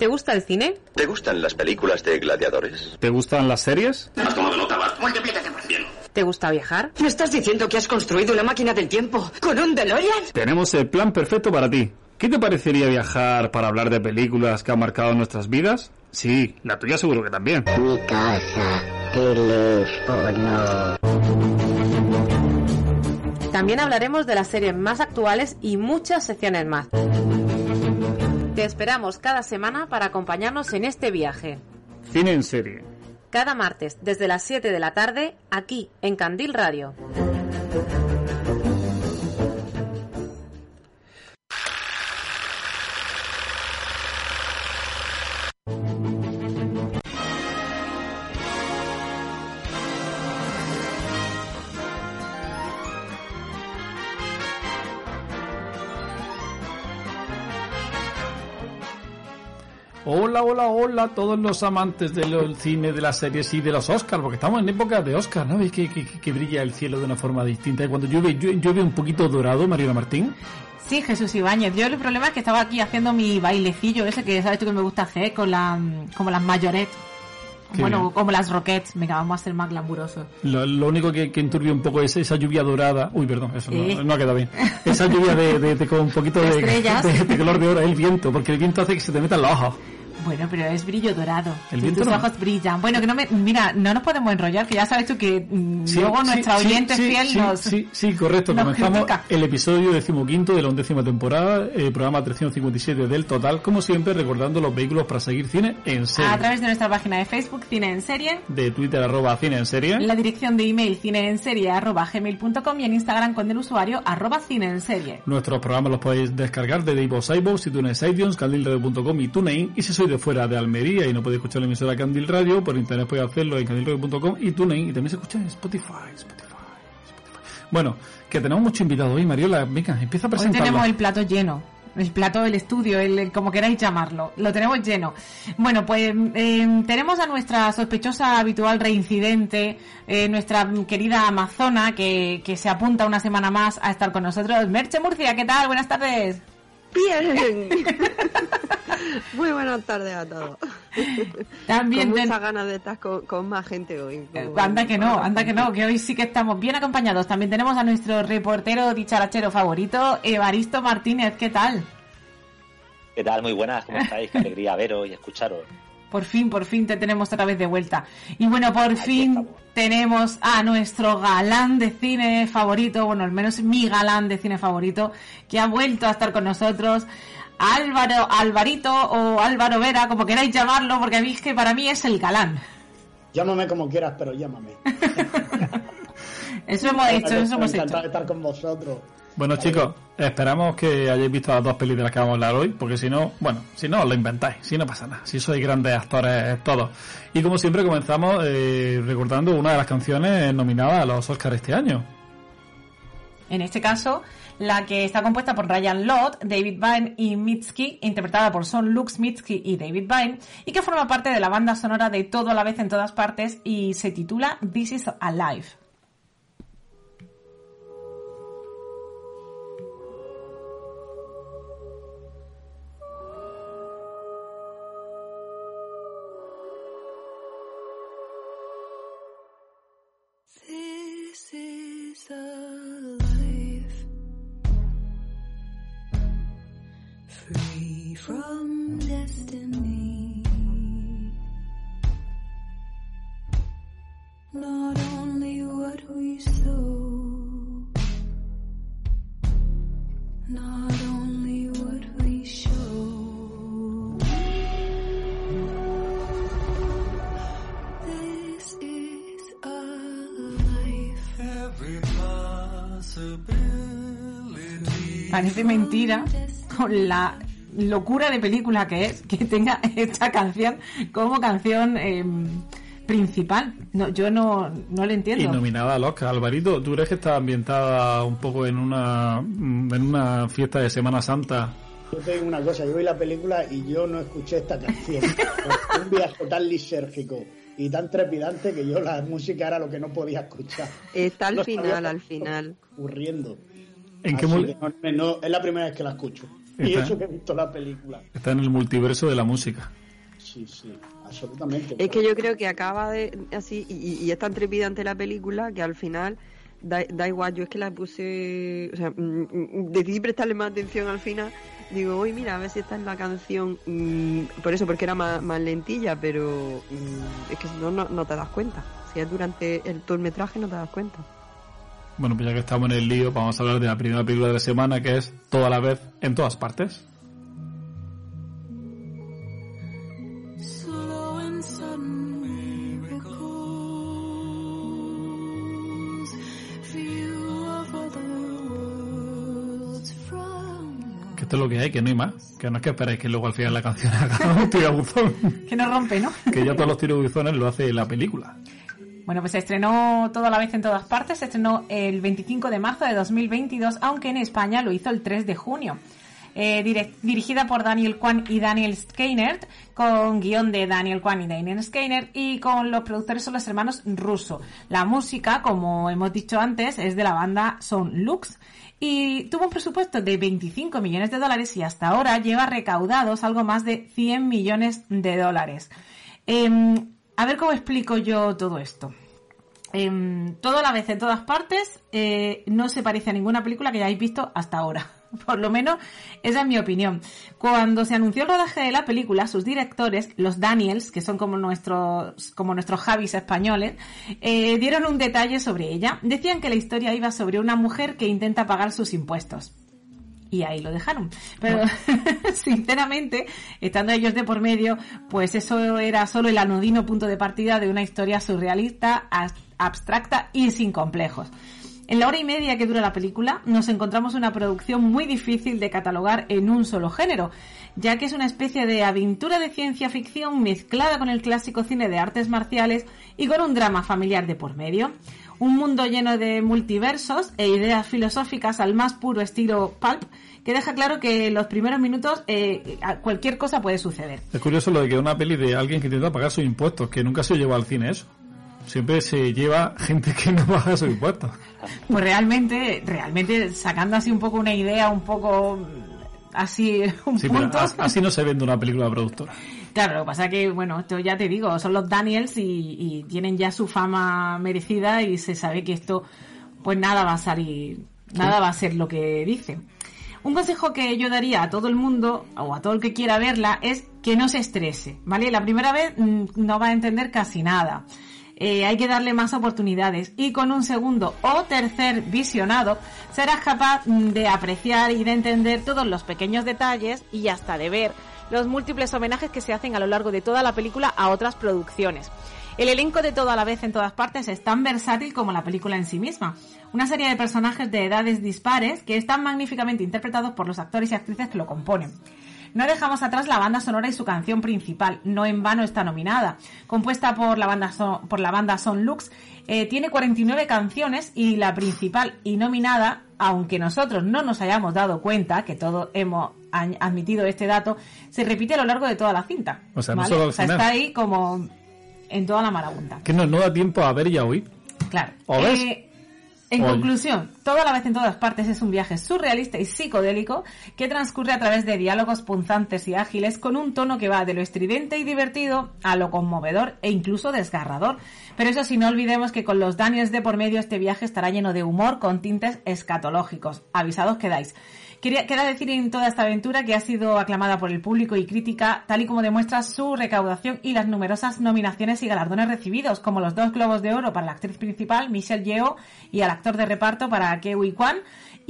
¿Te gusta el cine? ¿Te gustan las películas de gladiadores? ¿Te gustan las series? ¿Has tomado nota, Bart? Multiplícate por 100. ¿Te gusta viajar? ¿Me estás diciendo que has construido una máquina del tiempo con un DeLorean? Tenemos el plan perfecto para ti. ¿Qué te parecería viajar para hablar de películas que han marcado nuestras vidas? Sí, la tuya seguro que también. Mi casa, teléfono. También hablaremos de las series más actuales y muchas secciones más. Te esperamos cada semana para acompañarnos en este viaje. Cine en serie. Cada martes desde las 7 de la tarde aquí en Candil Radio. Hola, hola, hola a todos los amantes del cine, de las series y de los Oscars, porque estamos en época de Oscar, ¿no? ¿Veis que, que, que brilla el cielo de una forma distinta? Y cuando llueve, llueve, un poquito dorado, Mariana Martín. Sí, Jesús Ibáñez. Yo el problema es que estaba aquí haciendo mi bailecillo ese que sabes tú que me gusta hacer con la, como las mayoret. Qué Bueno, bien. como las roquettes. Venga, vamos a ser más glamurosos. Lo, lo único que, que enturbia un poco es esa lluvia dorada. Uy, perdón, eso Eh. no, no ha quedado bien. Esa lluvia de, de- de- con un poquito de, de color de oro, el viento, porque el viento hace que se te metan los ojos. Bueno, pero es brillo dorado. El tus no. ojos brillan. Bueno, que no me, mira, no nos podemos enrollar, que ya sabes tú que mm, Sí, luego sí, nuestra oyente sí, fiel sí, nos... Sí, sí, correcto. Comenzamos critica. el episodio decimoquinto de la undécima temporada, eh, programa 357 del total, como siempre, recordando los vehículos para seguir cine en serie. A través de nuestra página de Facebook, Cine en Serie, De Twitter, arroba cine en serie. la dirección de email cineenserie arroba gmail.com y en Instagram con el usuario arroba cine en serie. Nuestros programas los podéis descargar de iVoox, iVoox, iTunes, iTunes, candilradio.com y TuneIn. Y si sois de fuera de Almería y no podéis escuchar la emisora Candil Radio, por internet podéis hacerlo en candilradio.com y TuneIn. Y también se escucha en Spotify, Spotify, Spotify. Bueno, que tenemos mucho invitado hoy, Mariola. Venga, empieza a Hoy presentarlo. tenemos el plato lleno. El plato, el estudio, el, el- como queráis llamarlo. Lo tenemos lleno. Bueno, pues eh, tenemos a nuestra sospechosa habitual reincidente, eh, nuestra querida Amazona, que, que se apunta una semana más a estar con nosotros. Merche Murcia, ¿qué tal? Buenas tardes. Bien. Muy buenas tardes a todos. También con ten- muchas ganas de estar con, con más gente hoy. Eh, Como- Anda que no, anda que no, que hoy sí que estamos bien acompañados. También tenemos a nuestro reportero dicharachero favorito, Evaristo Martínez. ¿Qué tal? ¿Qué tal? Muy buenas, ¿cómo estáis? Qué alegría veros y escucharos. Por fin, por fin te tenemos otra vez de vuelta. Y bueno, por fin estamos. tenemos a nuestro galán de cine favorito, bueno, al menos mi galán de cine favorito, que ha vuelto a estar con nosotros. Álvaro, Alvarito o Álvaro Vera, como queráis llamarlo, porque a mí es que para mí es el galán. Llámame como quieras, pero llámame. Eso hemos hecho, eso hemos Encantado hecho. de estar con vosotros. Bueno, chicos, esperamos que hayáis visto las dos pelis de las que vamos a hablar hoy, porque si no, bueno, si no, os lo inventáis, si no pasa nada, si sois grandes actores todos. Y como siempre comenzamos eh, recordando una de las canciones nominadas a los Oscars este año. En este caso, la que está compuesta por Ryan Lott, David Byrne y Mitski, interpretada por Son Lux Mitski y David Byrne, y que forma parte de la banda sonora de Todo a la vez en todas partes y se titula This is Alive. From destiny. Not only what we sow, not only what we show. This is a life. Every possibility. Parece mentira con la locura de película que es que tenga esta canción como canción eh, principal. No, yo no, no Y entiendo. nominada al Oscar. Alvarito, ¿tú crees que está ambientada un poco en una, mm, en una fiesta de Semana Santa? Yo te digo una cosa, yo vi la película y yo no escuché esta canción. Un viaje tan lisérgico y tan trepidante que yo la música era lo que no podía escuchar. Está al No final, al final. Ocurriendo. ¿En qué, Así mul- que no, no, es la primera vez que la escucho. Y Está- eso que he visto la película. Está en el multiverso de la música. Sí, sí, absolutamente. Es que yo creo que acaba de así y, y- es tan trepidante la película que al final da, da igual. Yo es que la puse, o sea, mm, mm, decidí prestarle más atención al final. Digo, uy, mira, a ver si está en la canción. mm, por eso, porque era más, más lentilla, pero mm, es que si no, no, no te das cuenta. Si es durante el, todo el metraje, no te das cuenta. Bueno, pues ya que estamos en el lío, vamos a hablar de la primera película de la semana, que es Toda la vez, en todas partes. Que esto es lo que hay, que no hay más. Que no es que esperéis que luego al final la canción haga un tirabuzón. Que no rompe, ¿no? Que ya todos los tirabuzones lo hace la película. Bueno, pues se estrenó toda la vez en todas partes, se estrenó el 25 de marzo de 2022, aunque en España lo hizo el 3 de junio. Eh, dirigida por Daniel Kwan y Daniel Skeinert, con guion de Daniel Kwan y Daniel Skeinert, y con los productores son los hermanos Russo. La música, como hemos dicho antes, es de la banda Son Lux, y tuvo un presupuesto de 25 millones de dólares y hasta ahora lleva recaudados algo más de 100 millones de dólares. Em, a ver cómo explico yo todo esto. Em, todo a la vez en todas partes eh, no se parece a ninguna película que hayáis visto hasta ahora. Por lo menos esa es mi opinión. Cuando se anunció el rodaje de la película, sus directores, los Daniels, que son como nuestros, como nuestros Javis españoles, eh, dieron un detalle sobre ella. Decían que la historia iba sobre una mujer que intenta pagar sus impuestos. Y ahí lo dejaron. Pero, sinceramente, estando ellos de por medio, pues eso era solo el anodino punto de partida de una historia surrealista, abstracta y sin complejos. En la hora y media que dura la película, nos encontramos una producción muy difícil de catalogar en un solo género, ya que es una especie de aventura de ciencia ficción mezclada con el clásico cine de artes marciales y con un drama familiar de por medio. Un mundo lleno de multiversos e ideas filosóficas al más puro estilo pulp, que deja claro que en los primeros minutos eh, cualquier cosa puede suceder. Es curioso lo de que una peli de alguien que intenta pagar sus impuestos, que nunca se lleva al cine eso. Siempre se lleva gente que no paga sus impuestos. Pues realmente, realmente sacando así un poco una idea, un poco mm, así, un Sí, punto. as- así no se vende una película de productora. Claro, lo que pasa que, bueno, esto ya te digo, son los Daniels y, y tienen ya su fama merecida y se sabe que esto, pues nada va a salir, nada va a ser lo que dicen. Un consejo que yo daría a todo el mundo, o a todo el que quiera verla, es que no se estrese, ¿vale? La primera vez mm, no va a entender casi nada. Eh, hay que darle más oportunidades y con un segundo o tercer visionado serás capaz mm, de apreciar y de entender todos los pequeños detalles y hasta de ver los múltiples homenajes que se hacen a lo largo de toda la película a otras producciones. El elenco de todo a la vez en todas partes es tan versátil como la película en sí misma. Una serie de personajes de edades dispares que están magníficamente interpretados por los actores y actrices que lo componen. No dejamos atrás la banda sonora y su canción principal, no en vano está nominada. Compuesta por la banda, por la banda Son Lux, eh, tiene 49 canciones y la principal y nominada, aunque nosotros no nos hayamos dado cuenta, que todos hemos admitido este dato, se repite a lo largo de toda la cinta. O sea, no solo al O sea, final. está ahí como en toda la marabunta. Que no, no da tiempo a ver y a oír. Claro. ¿O ves? Eh, en Oye. conclusión, toda la vez en todas partes es un viaje surrealista y psicodélico que transcurre a través de diálogos punzantes y ágiles con un tono que va de lo estridente y divertido a lo conmovedor e incluso desgarrador. Pero eso sí, no olvidemos que con los Daniels de por medio este viaje estará lleno de humor con tintes escatológicos. Avisados quedáis. Quería, queda decir en toda esta aventura que ha sido aclamada por el público y crítica, tal y como demuestra su recaudación y las numerosas nominaciones y galardones recibidos, como los dos Globos de Oro para la actriz principal, Michelle Yeoh, y al actor de reparto para Kewi Kwan,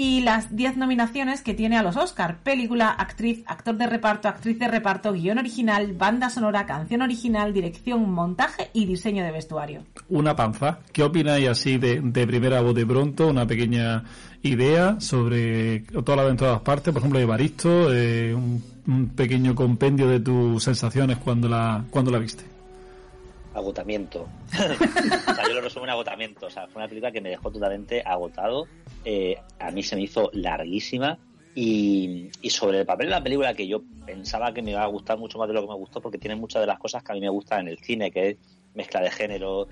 y las 10 nominaciones que tiene a los Oscar, película, actriz, actor de reparto, actriz de reparto, guion original, banda sonora, canción original, dirección, montaje y diseño de vestuario. Una panza. ¿Qué opináis así de, de primera voz de pronto? Una pequeña idea sobre toda la en todas partes, por ejemplo, de Baristo, eh, un, un pequeño compendio de tus sensaciones cuando la, cuando la viste. agotamiento. o sea, yo lo resumo en agotamiento. O sea, fue una película que me dejó totalmente agotado. Eh, a mí se me hizo larguísima. Y, y sobre el papel de la película, que yo pensaba que me iba a gustar mucho más de lo que me gustó, porque tiene muchas de las cosas que a mí me gustan en el cine, que es mezcla de género,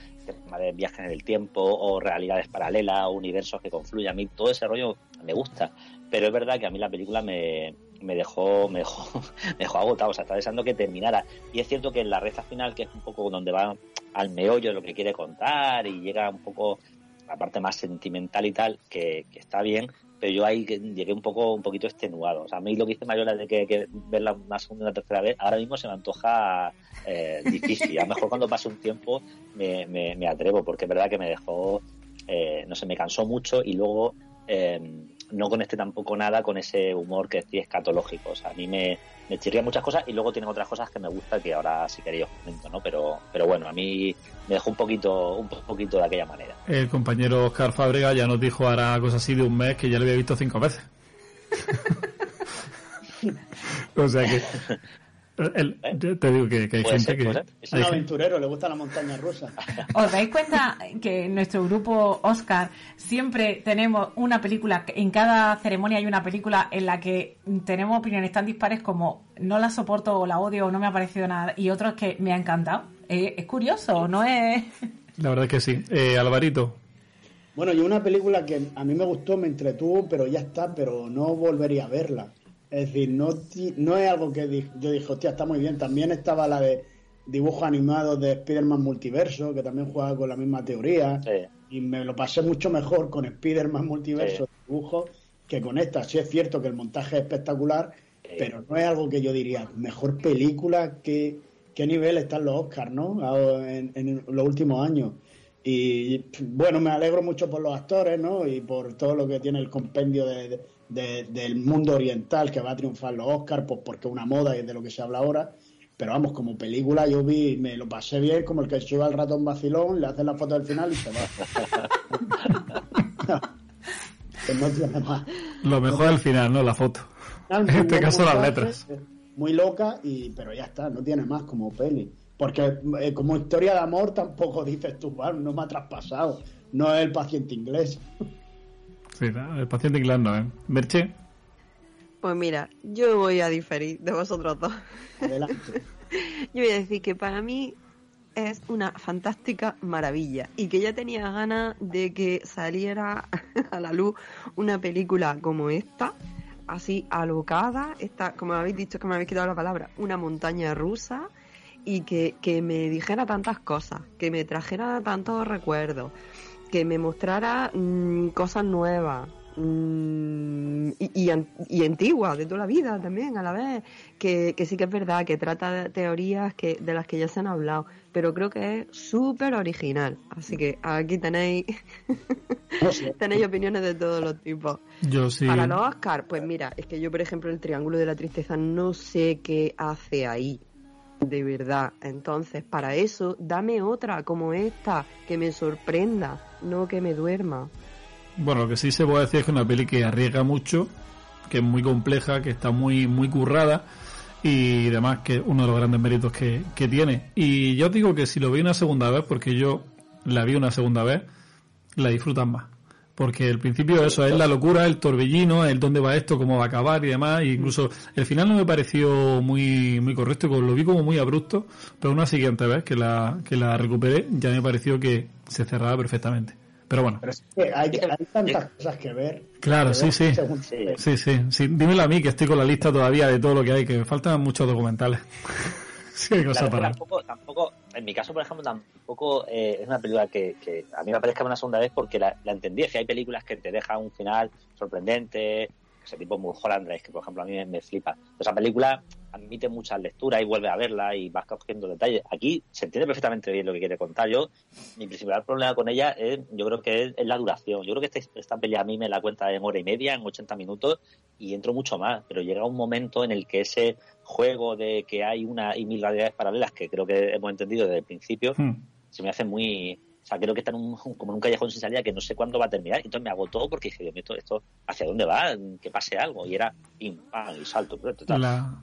de viajes en el tiempo, o realidades paralelas, o universos que confluyen. A mí todo ese rollo me gusta. Pero es verdad que a mí la película me, me dejó, me dejó, me dejó agotado, o sea, estaba deseando que terminara. Y es cierto que en la recta final, que es un poco donde va al meollo de lo que quiere contar y llega un poco la parte más sentimental y tal, que, está bien, pero yo ahí llegué un poco un poquito extenuado. O sea, a mí lo que hice Mayola de que, verla una segunda una tercera vez, ahora mismo se me antoja eh, difícil. A lo mejor cuando pase un tiempo me, me, me atrevo, porque es verdad que me dejó, eh, no sé, me cansó mucho y luego eh, no conecté tampoco nada con ese humor que sí escatológico. O sea, a mí me, me chirría muchas cosas y luego tiene otras cosas que me gusta que ahora si queréis os comento, ¿no? Pero, pero bueno, a mí me dejó un poquito, un poquito de aquella manera. El compañero Oscar Fábrega ya nos dijo ahora cosas así de un mes que ya le había visto cinco veces. o sea que. El- te digo que, que hay gente ser, que. ser. Es un aventurero, le gusta la montaña rusa. ¿Os dais cuenta que en nuestro grupo Oscar siempre tenemos una película, en cada ceremonia hay una película en la que tenemos opiniones tan dispares como no la soporto o la odio o no me ha parecido nada y otros que me ha encantado? Eh, es curioso, ¿no es? La verdad es que sí. Eh, Alvarito, Bueno, y una película que a mí me gustó, me entretuvo, pero ya está, pero no volvería a verla. Es decir, no, no es algo que yo dije, hostia, está muy bien. También estaba la de dibujos animados de Spider-Man Multiverso, que también juega con la misma teoría. Sí. Y me lo pasé mucho mejor con Spider-Man Multiverso Sí. dibujos que con esta. Sí es cierto que el montaje es espectacular, pero no es algo que yo diría, mejor película que... ¿Qué nivel están los Oscars, no? En, en los últimos años. Y bueno, me alegro mucho por los actores, ¿no? Y por todo lo que tiene el compendio de, de- de- del mundo oriental que va a triunfar los Oscars, pues porque es una moda y es de lo que se habla ahora. Pero vamos, como película yo vi, me lo pasé bien, como el que sube al ratón vacilón, le hacen la foto del final y se va. que no tiene más. lo mejor al final, ¿no? La foto. Al En este caso, las letras. eh, Muy loca, y pero ya está, no tiene más como peli. Porque eh, como historia de amor tampoco dices tú, "Bueno, no me ha traspasado. No es el paciente inglés. Sí, el paciente inglés no, ¿eh? Merche, Pues mira, yo voy a diferir de vosotros dos. Adelante. Yo voy a decir que para mí es una fantástica maravilla y que ya tenía ganas de que saliera a la luz una película como esta, así alocada, esta, como habéis dicho, que me habéis quitado la palabra, una montaña rusa y que, que me dijera tantas cosas, que me trajera tantos recuerdos, que me mostrara mm, cosas nuevas. mm, y, y, an- y antiguas de toda la vida también a la vez que, que sí que es verdad que trata de teorías que de las que ya se han hablado pero creo que es súper original así que aquí tenéis tenéis opiniones de todos los tipos yo sí. para los Oscar, pues mira, es que yo, por ejemplo, el Triángulo de la Tristeza no sé qué hace ahí, de verdad. Entonces, para eso, dame otra como esta, que me sorprenda, no que me duerma. Bueno, lo que sí se puede decir es que es una peli que arriesga mucho, que es muy compleja, que está muy, muy currada y demás, que es uno de los grandes méritos que, que tiene. Y yo digo que si lo vi una segunda vez, porque yo la vi una segunda vez, la disfrutan más. Porque el principio eso es la locura, el torbellino, el dónde va esto, cómo va a acabar y demás. E incluso el final no me pareció muy, muy correcto, lo vi como muy abrupto, pero una siguiente vez que la, que la recuperé ya me pareció que se cerraba perfectamente. Pero bueno. Pero es que hay, hay tantas cosas que ver. Claro, que sí, ver sí. Sí, sí, sí. Dímelo a mí, que estoy con la lista todavía de todo lo que hay, que me faltan muchos documentales. Sí, Claro, para... tampoco, tampoco, en mi caso, por ejemplo, tampoco eh, es una película que, que a mí me parezca una segunda vez porque la, la entendí. Es que hay películas que te dejan un final sorprendente, ese tipo Mulholland Drive, que por ejemplo a mí me, me flipa. Esa película admite muchas lecturas y vuelve a verla y vas cogiendo detalles. Aquí se entiende perfectamente bien lo que quiere contar. Yo, mi principal problema con ella es, yo creo que es, es la duración. Yo creo que este- esta peli a mí me la cuenta en hora y media, en 80 minutos, y entro mucho más. Pero llega un momento en el que ese juego de que hay una y mil realidades paralelas, que creo que hemos entendido desde el principio, Hmm. se me hace muy... O sea, creo que está en un, como en un callejón sin salida que no sé cuándo va a terminar. Entonces me agotó porque dije, Dios mío, esto, esto ¿hacia dónde va? Que pase algo. Y era pim, pam, y salto. Pero total. La...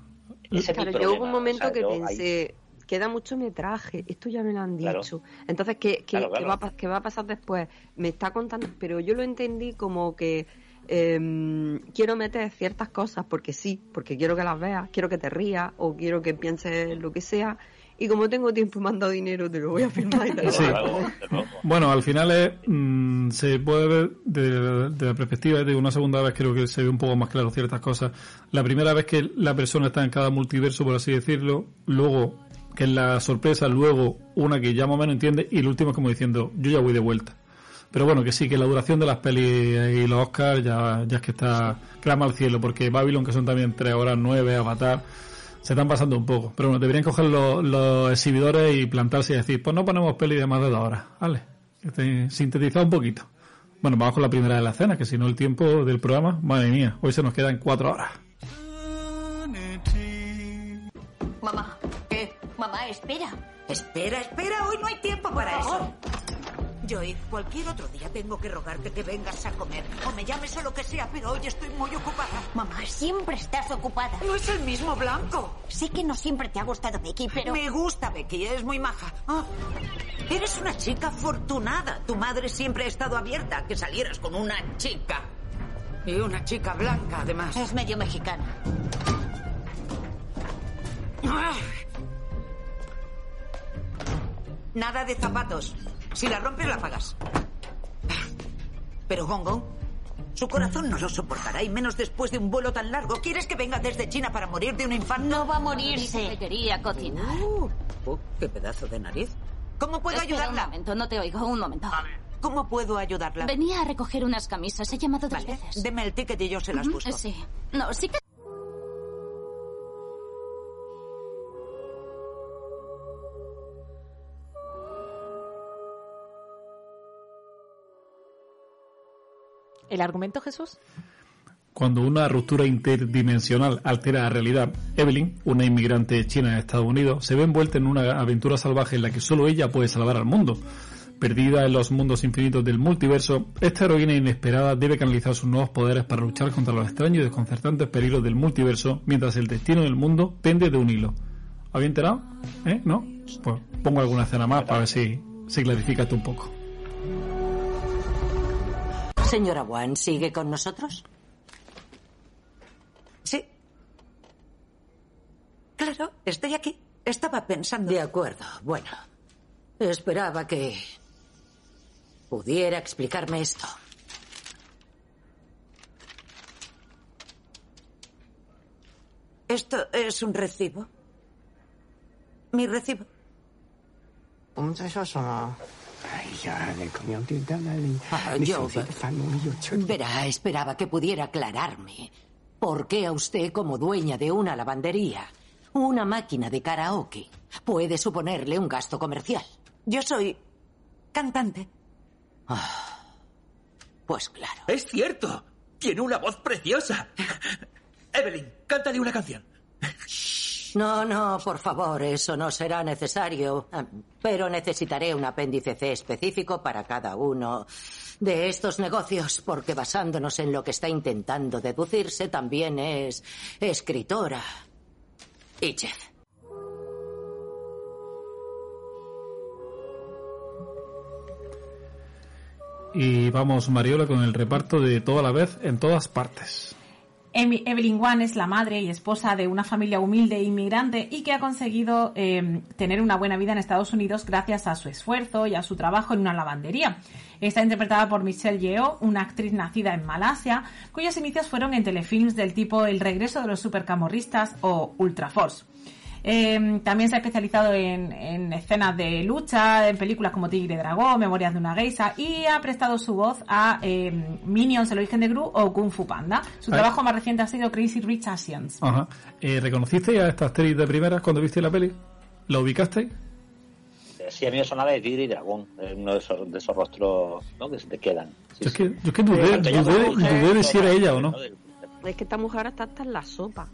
Ese es mi Claro, yo hubo un momento o sea, que yo ahí- pensé, queda mucho metraje, esto ya me lo han Claro. dicho. Entonces, ¿qué, qué, Claro, qué claro. va a, qué va a pasar después? Me está contando, pero yo lo entendí como que em, quiero meter ciertas cosas porque sí, porque quiero que las veas, quiero que te rías o quiero que pienses lo que sea. y como tengo tiempo y me han dado dinero, te lo voy a firmar y te lo Sí. Bueno, al final es, mm, se puede ver de, de la perspectiva de una segunda vez, creo que se ve un poco más claro ciertas cosas. La primera vez que la persona está en cada multiverso, por así decirlo, luego que es la sorpresa, luego una que ya más o menos entiende y el último es como diciendo, yo ya voy de vuelta. Pero bueno, que sí, que la duración de las pelis y los Oscars ya, ya es que está clama al cielo, porque Babylon, que son también tres horas nueve, Avatar, se están pasando un poco. Pero bueno, deberían coger los, los exhibidores y plantarse y decir, pues no ponemos peli de más de dos horas, ¿vale? Este, sintetizar un poquito. Bueno, vamos con la primera de la escena, que si no el tiempo del programa, madre mía, hoy se nos quedan cuatro horas. Mamá, ¿qué? Mamá, espera. Espera, espera, hoy no hay tiempo para eso. Joy, cualquier otro día tengo que rogarte que vengas a comer o me llames o lo que sea, pero hoy estoy muy ocupada. Mamá, siempre estás ocupada. No es el mismo blanco. Sé que no siempre te ha gustado Becky, pero... Me gusta Becky, es muy maja. Ah, eres una chica afortunada. Tu madre siempre ha estado abierta a que salieras con una chica. Y una chica blanca, además. Es medio mexicana. Nada de zapatos. Si la rompes, la pagas. Pero Gong Gong, su corazón no lo soportará y menos después de un vuelo tan largo. ¿Quieres que venga desde China para morir de un infarto? No va a morirse. Me quería cocinar. Oh, qué pedazo de nariz. ¿Cómo puedo Espera ayudarla? Un momento, no te oigo, un momento. ¿Cómo puedo ayudarla? Venía a recoger unas camisas, he llamado dos Vale, veces. Deme el ticket y yo se las busco. Sí. No, sí que... ¿El argumento, Jesús? Cuando una ruptura interdimensional altera la realidad, Evelyn, una inmigrante china en Estados Unidos, se ve envuelta en una aventura salvaje en la que solo ella puede salvar al mundo. Perdida en los mundos infinitos del multiverso, esta heroína inesperada debe canalizar sus nuevos poderes para luchar contra los extraños y desconcertantes peligros del multiverso, mientras el destino del mundo pende de un hilo. ¿Había enterado? ¿Eh? ¿No? Pues pongo alguna escena más para ver si se clarifica esto un poco. Señora Wan, ¿sigue con nosotros? Sí. Claro, estoy aquí. Estaba pensando. De acuerdo. Bueno, esperaba que pudiera explicarme esto. ¿Esto es un recibo? ¿Mi recibo? 我们在说什么？ Ay, ah, yo... Pues, verá, esperaba que pudiera aclararme. ¿Por qué a usted, como dueña de una lavandería, una máquina de karaoke, puede suponerle un gasto comercial? Yo soy cantante. Ah, pues claro. Es cierto. Tiene una voz preciosa. Evelyn, cántale una canción. No, no, por favor, eso no será necesario. Ah, Pero necesitaré un apéndice C específico para cada uno de estos negocios, porque basándonos en lo que está intentando deducirse, también es escritora y chef. Y vamos, Mariola, con el reparto de toda la vez en todas partes. Evelyn Wan es la madre y esposa de una familia humilde e inmigrante y que ha conseguido eh, tener una buena vida en Estados Unidos gracias a su esfuerzo y a su trabajo en una lavandería. Está interpretada por Michelle Yeoh, una actriz nacida en Malasia, cuyos inicios fueron en telefilms del tipo El regreso de los supercamorristas o Ultra Force. Eh, también se ha especializado en, en escenas de lucha, en películas como Tigre y Dragón, Memorias de una Geisa y ha prestado su voz a eh, Minions, el origen de Gru o Kung Fu Panda. Su Ay. trabajo más reciente ha sido Crazy Rich Asians. Ajá. Eh, ¿Reconociste a esta actriz de primeras cuando viste la peli? ¿La ubicasteis? Eh, Sí, a mí me sonaba de Tigre y Dragón. Uno de esos, de esos rostros ¿no? que se te quedan. Sí, Yo es que, yo es que dudé, dudé, dudé de si era ella o no. Es que esta mujer está hasta en la sopa.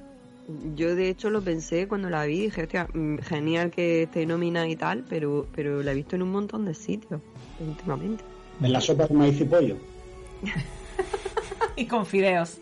Yo de hecho lo pensé cuando la vi, dije, hostia, mm, genial que esté nominada y tal, pero, pero la he visto en un montón de sitios últimamente. En la sopa de maíz y pollo. y con fideos.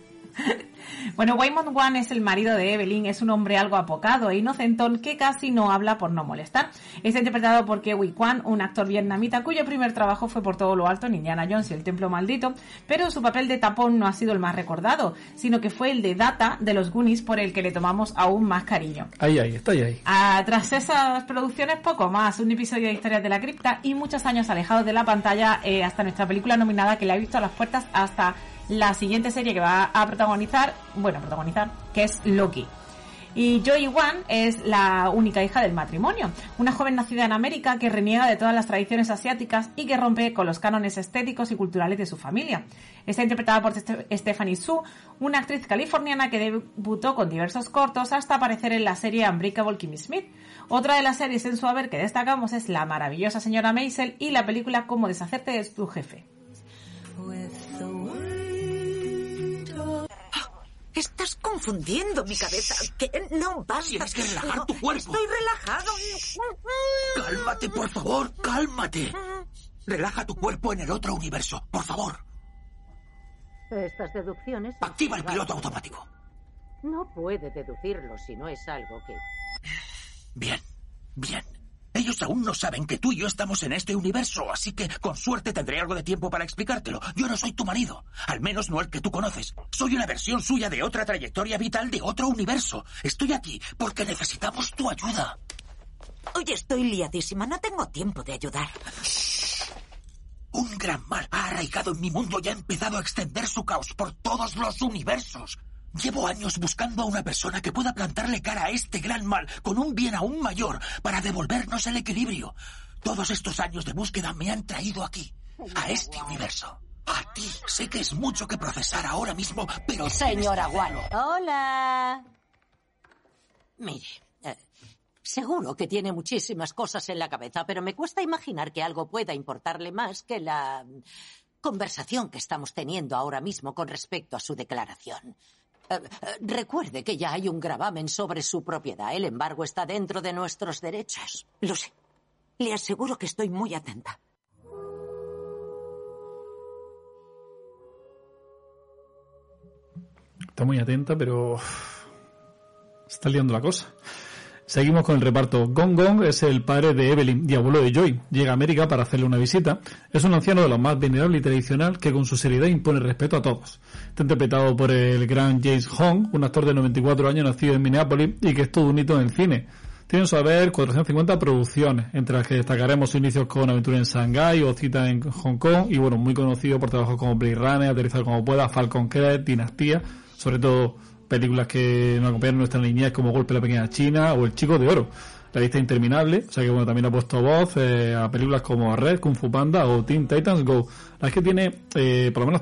Bueno, Waymond Wan es el marido de Evelyn, es un hombre algo apocado e inocentón que casi no habla por no molestar. Está interpretado por Kewi Kwan, un actor vietnamita cuyo primer trabajo fue por todo lo alto en Indiana Jones y el Templo Maldito, pero su papel de tapón no ha sido el más recordado, sino que fue el de Data de los Goonies por el que le tomamos aún más cariño. Ahí, ahí, está ahí, ahí. Ah, tras esas producciones, poco más. Un episodio de Historias de la Cripta y muchos años alejados de la pantalla eh, hasta nuestra película nominada que le ha visto a las puertas hasta la siguiente serie que va a protagonizar, bueno, protagonizar, que es Loki. Y Joy Wan es la única hija del matrimonio, una joven nacida en América que reniega de todas las tradiciones asiáticas y que rompe con los cánones estéticos y culturales de su familia. Está interpretada por Ste- Stephanie Su, una actriz californiana que debutó con diversos cortos hasta aparecer en la serie Unbreakable Kimmy Smith. Otra de las series en su haber que destacamos es La maravillosa señora Maisel y la película Cómo deshacerte de tu jefe. Estás confundiendo mi cabeza. ¿Qué? No basta. Tienes que relajar tu cuerpo. Estoy relajado. Cálmate, por favor, cálmate. Relaja tu cuerpo en el otro universo, por favor. Estas deducciones... Activa el piloto automático. No puede deducirlo si no es algo que... Bien, bien. Ellos aún no saben que tú y yo estamos en este universo, así que con suerte tendré algo de tiempo para explicártelo. Yo no soy tu marido, al menos no el que tú conoces. Soy una versión suya de otra trayectoria vital de otro universo. Estoy aquí porque necesitamos tu ayuda. Oye, estoy liadísima. No tengo tiempo de ayudar. Un gran mal ha arraigado en mi mundo y ha empezado a extender su caos por todos los universos. Llevo años buscando a una persona que pueda plantarle cara a este gran mal con un bien aún mayor para devolvernos el equilibrio. Todos estos años de búsqueda me han traído aquí, a este universo. A ti sé que es mucho que procesar ahora mismo, pero... Señora Wan. Hola. Mire, eh, seguro que tiene muchísimas cosas en la cabeza, pero me cuesta imaginar que algo pueda importarle más que la conversación que estamos teniendo ahora mismo con respecto a su declaración. Eh, eh, recuerde que ya hay un gravamen sobre su propiedad. El embargo está dentro de nuestros derechos. Lo sé. Le aseguro que estoy muy atenta. Está muy atenta, pero está liando la cosa. Seguimos con el reparto. Gong Gong es el padre de Evelyn y abuelo de Joy. Llega a América para hacerle una visita. Es un anciano de los más venerable y tradicional que con su seriedad impone respeto a todos. Está interpretado por el gran James Hong, un actor de 94 años nacido en Minneapolis y que es un hito en el cine. Tiene en su haber 450 producciones, entre las que destacaremos sus inicios con Aventura en Shanghái o Cita en Hong Kong y bueno, muy conocido por trabajos como Blade Runner, Aterrizar como pueda, Falcon Crest, Dinastía, sobre todo películas que nos acompañan en nuestra niñez como Golpe de la Pequeña China o El Chico de Oro. La lista interminable, o sea que bueno, también ha puesto voz eh, a películas como Red, Kung Fu Panda o Teen Titans Go. La es que tiene eh, por lo menos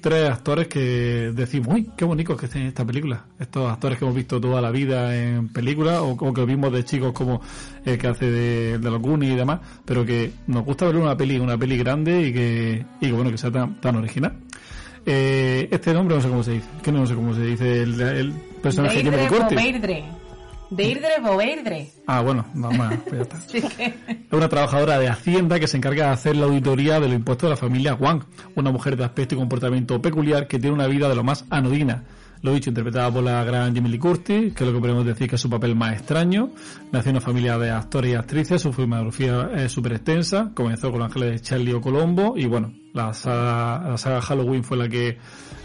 tres actores que decimos, uy, qué bonitos que estén en esta película. Estos actores que hemos visto toda la vida en películas o, o que vimos de chicos como el que hace de, de los Goonies y demás, pero que nos gusta ver una peli, una peli grande y que, y que bueno, que sea tan, tan original. Eh, este nombre no sé cómo se dice, que no sé cómo se dice el, el personaje que me Deirdre corte. Deirdre Boveidre. Ah, bueno, no pues ya está. Que... Es una trabajadora de Hacienda que se encarga de hacer la auditoría de los impuestos de la familia Wang, una mujer de aspecto y comportamiento peculiar que tiene una vida de lo más anodina. Lo dicho, interpretada por la gran Jamie Lee Curtis, que es lo que podemos decir que es su papel más extraño. Nació en una familia de actores y actrices, su filmografía es súper extensa. Comenzó con Los Ángeles de Charlie o Colombo y bueno, la saga, la saga Halloween fue la que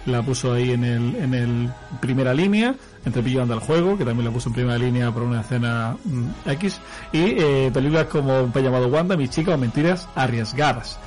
la puso ahí en el, en el primera línea, entre Pillando al Juego, que también la puso en primera línea por una escena mm, X, y eh, películas como Un Wanda, Mi chica o Mentiras arriesgadas.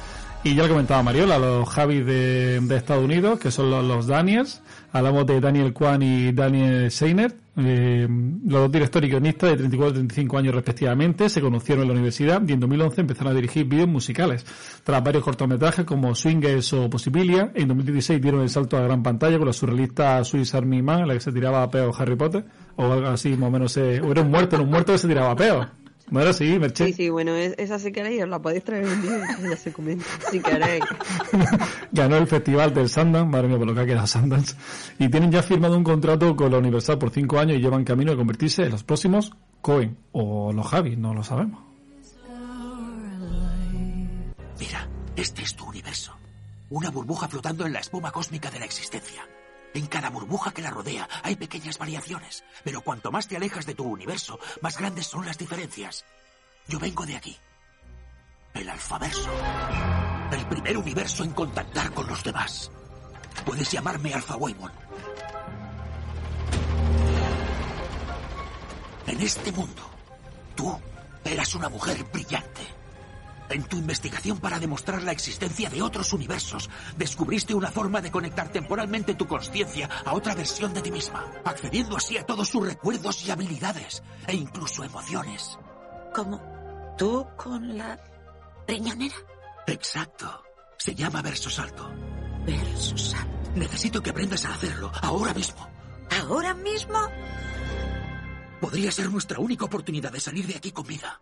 Y ya lo comentaba Mariola, los Javis de, de Estados Unidos, que son los, los Daniels. Hablamos de Daniel Kwan y Daniel Seiner, eh, los dos directores y guionistas de 34 y 35 años respectivamente. Se conocieron en la universidad y en 2011 empezaron a dirigir vídeos musicales. Tras varios cortometrajes como Swingers o Possibilia, en 2016 dieron el salto a la gran pantalla con la surrealista Swiss Army Man, en la que se tiraba a peo Harry Potter, o algo así, más o menos. Eh, o era un muerto, era un muerto que se tiraba a peo. ¿No era así, Merche? Sí, sí, bueno, es- esa si queréis os la podéis traer un día y ya se comenta, si queréis. ganó el festival del Sundance, madre mía, por lo que ha quedado Sundance, y tienen ya firmado un contrato con la Universal por cinco años y llevan camino de convertirse en los próximos Cohen o los Javi, no lo sabemos. Mira, este es tu universo. Una burbuja flotando en la espuma cósmica de la existencia. En cada burbuja que la rodea hay pequeñas variaciones, pero cuanto más te alejas de tu universo, más grandes son las diferencias. Yo vengo de aquí. El alfaverso. El primer universo en contactar con los demás. Puedes llamarme Alpha Waymon. En este mundo, tú eras una mujer brillante. En tu investigación para demostrar la existencia de otros universos, descubriste una forma de conectar temporalmente tu conciencia a otra versión de ti misma, accediendo así a todos sus recuerdos y habilidades, e incluso emociones. ¿Cómo? ¿Tú con la riñonera? Exacto. Se llama verso salto. Verso salto. Necesito que aprendas a hacerlo ahora mismo. ¿Ahora mismo? Podría ser nuestra única oportunidad de salir de aquí con vida.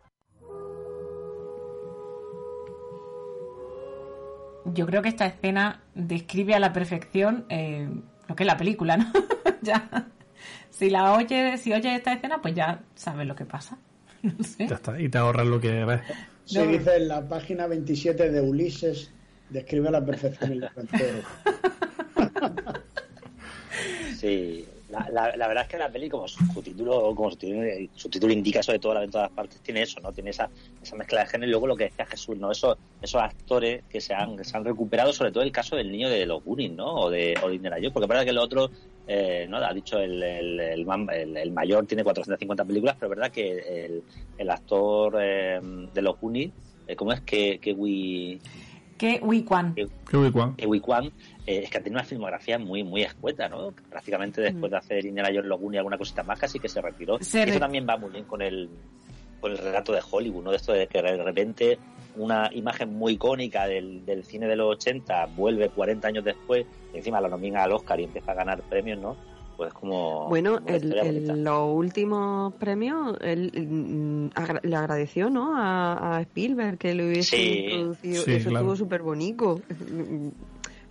Yo creo que esta escena describe a la perfección eh, lo que es la película, ¿no? ya. Si la oyes, si oyes esta escena, pues ya sabes lo que pasa. No sé. Ya está. Y te ahorras lo que ves. Se dice en la página 27 de Ulises, describe a la perfección el. Sí, la, la, la verdad es que la peli, como su título, como su título, su título indica, sobre todo la en todas partes, tiene eso, ¿no? Tiene esa, esa mezcla de género y luego lo que decía Jesús, ¿no? Esos, esos actores que se han, que se han recuperado, sobre todo el caso del niño de los Goonies, ¿no? O de, o de Indiana Jones, porque es verdad que el otro, eh, ¿no? Ha dicho el, el, el, man- el- el mayor tiene 450 películas, pero es verdad que el, el actor eh, de los Goonies, eh, ¿cómo es? Que, que we, Que Wikwan. Qué ubicuán. Ewi Kwan, eh, es que tiene una filmografía muy muy escueta, ¿no? Prácticamente después de hacer Indiana Jones, Logún y alguna cosita más, casi que se retiró. Se y re- eso también va muy bien con el con el relato de Hollywood, ¿no? De esto de que de repente una imagen muy icónica del, del cine de los 80 vuelve 40 años después, y encima la nominan al Oscar y empieza a ganar premios, ¿no? Pues como... Bueno, como el, el- los últimos premios él, mm, agra- le agradeció, ¿no? A, a Spielberg que lo hubiese Sí. introducido. Sí, Eso claro. estuvo súper bonito.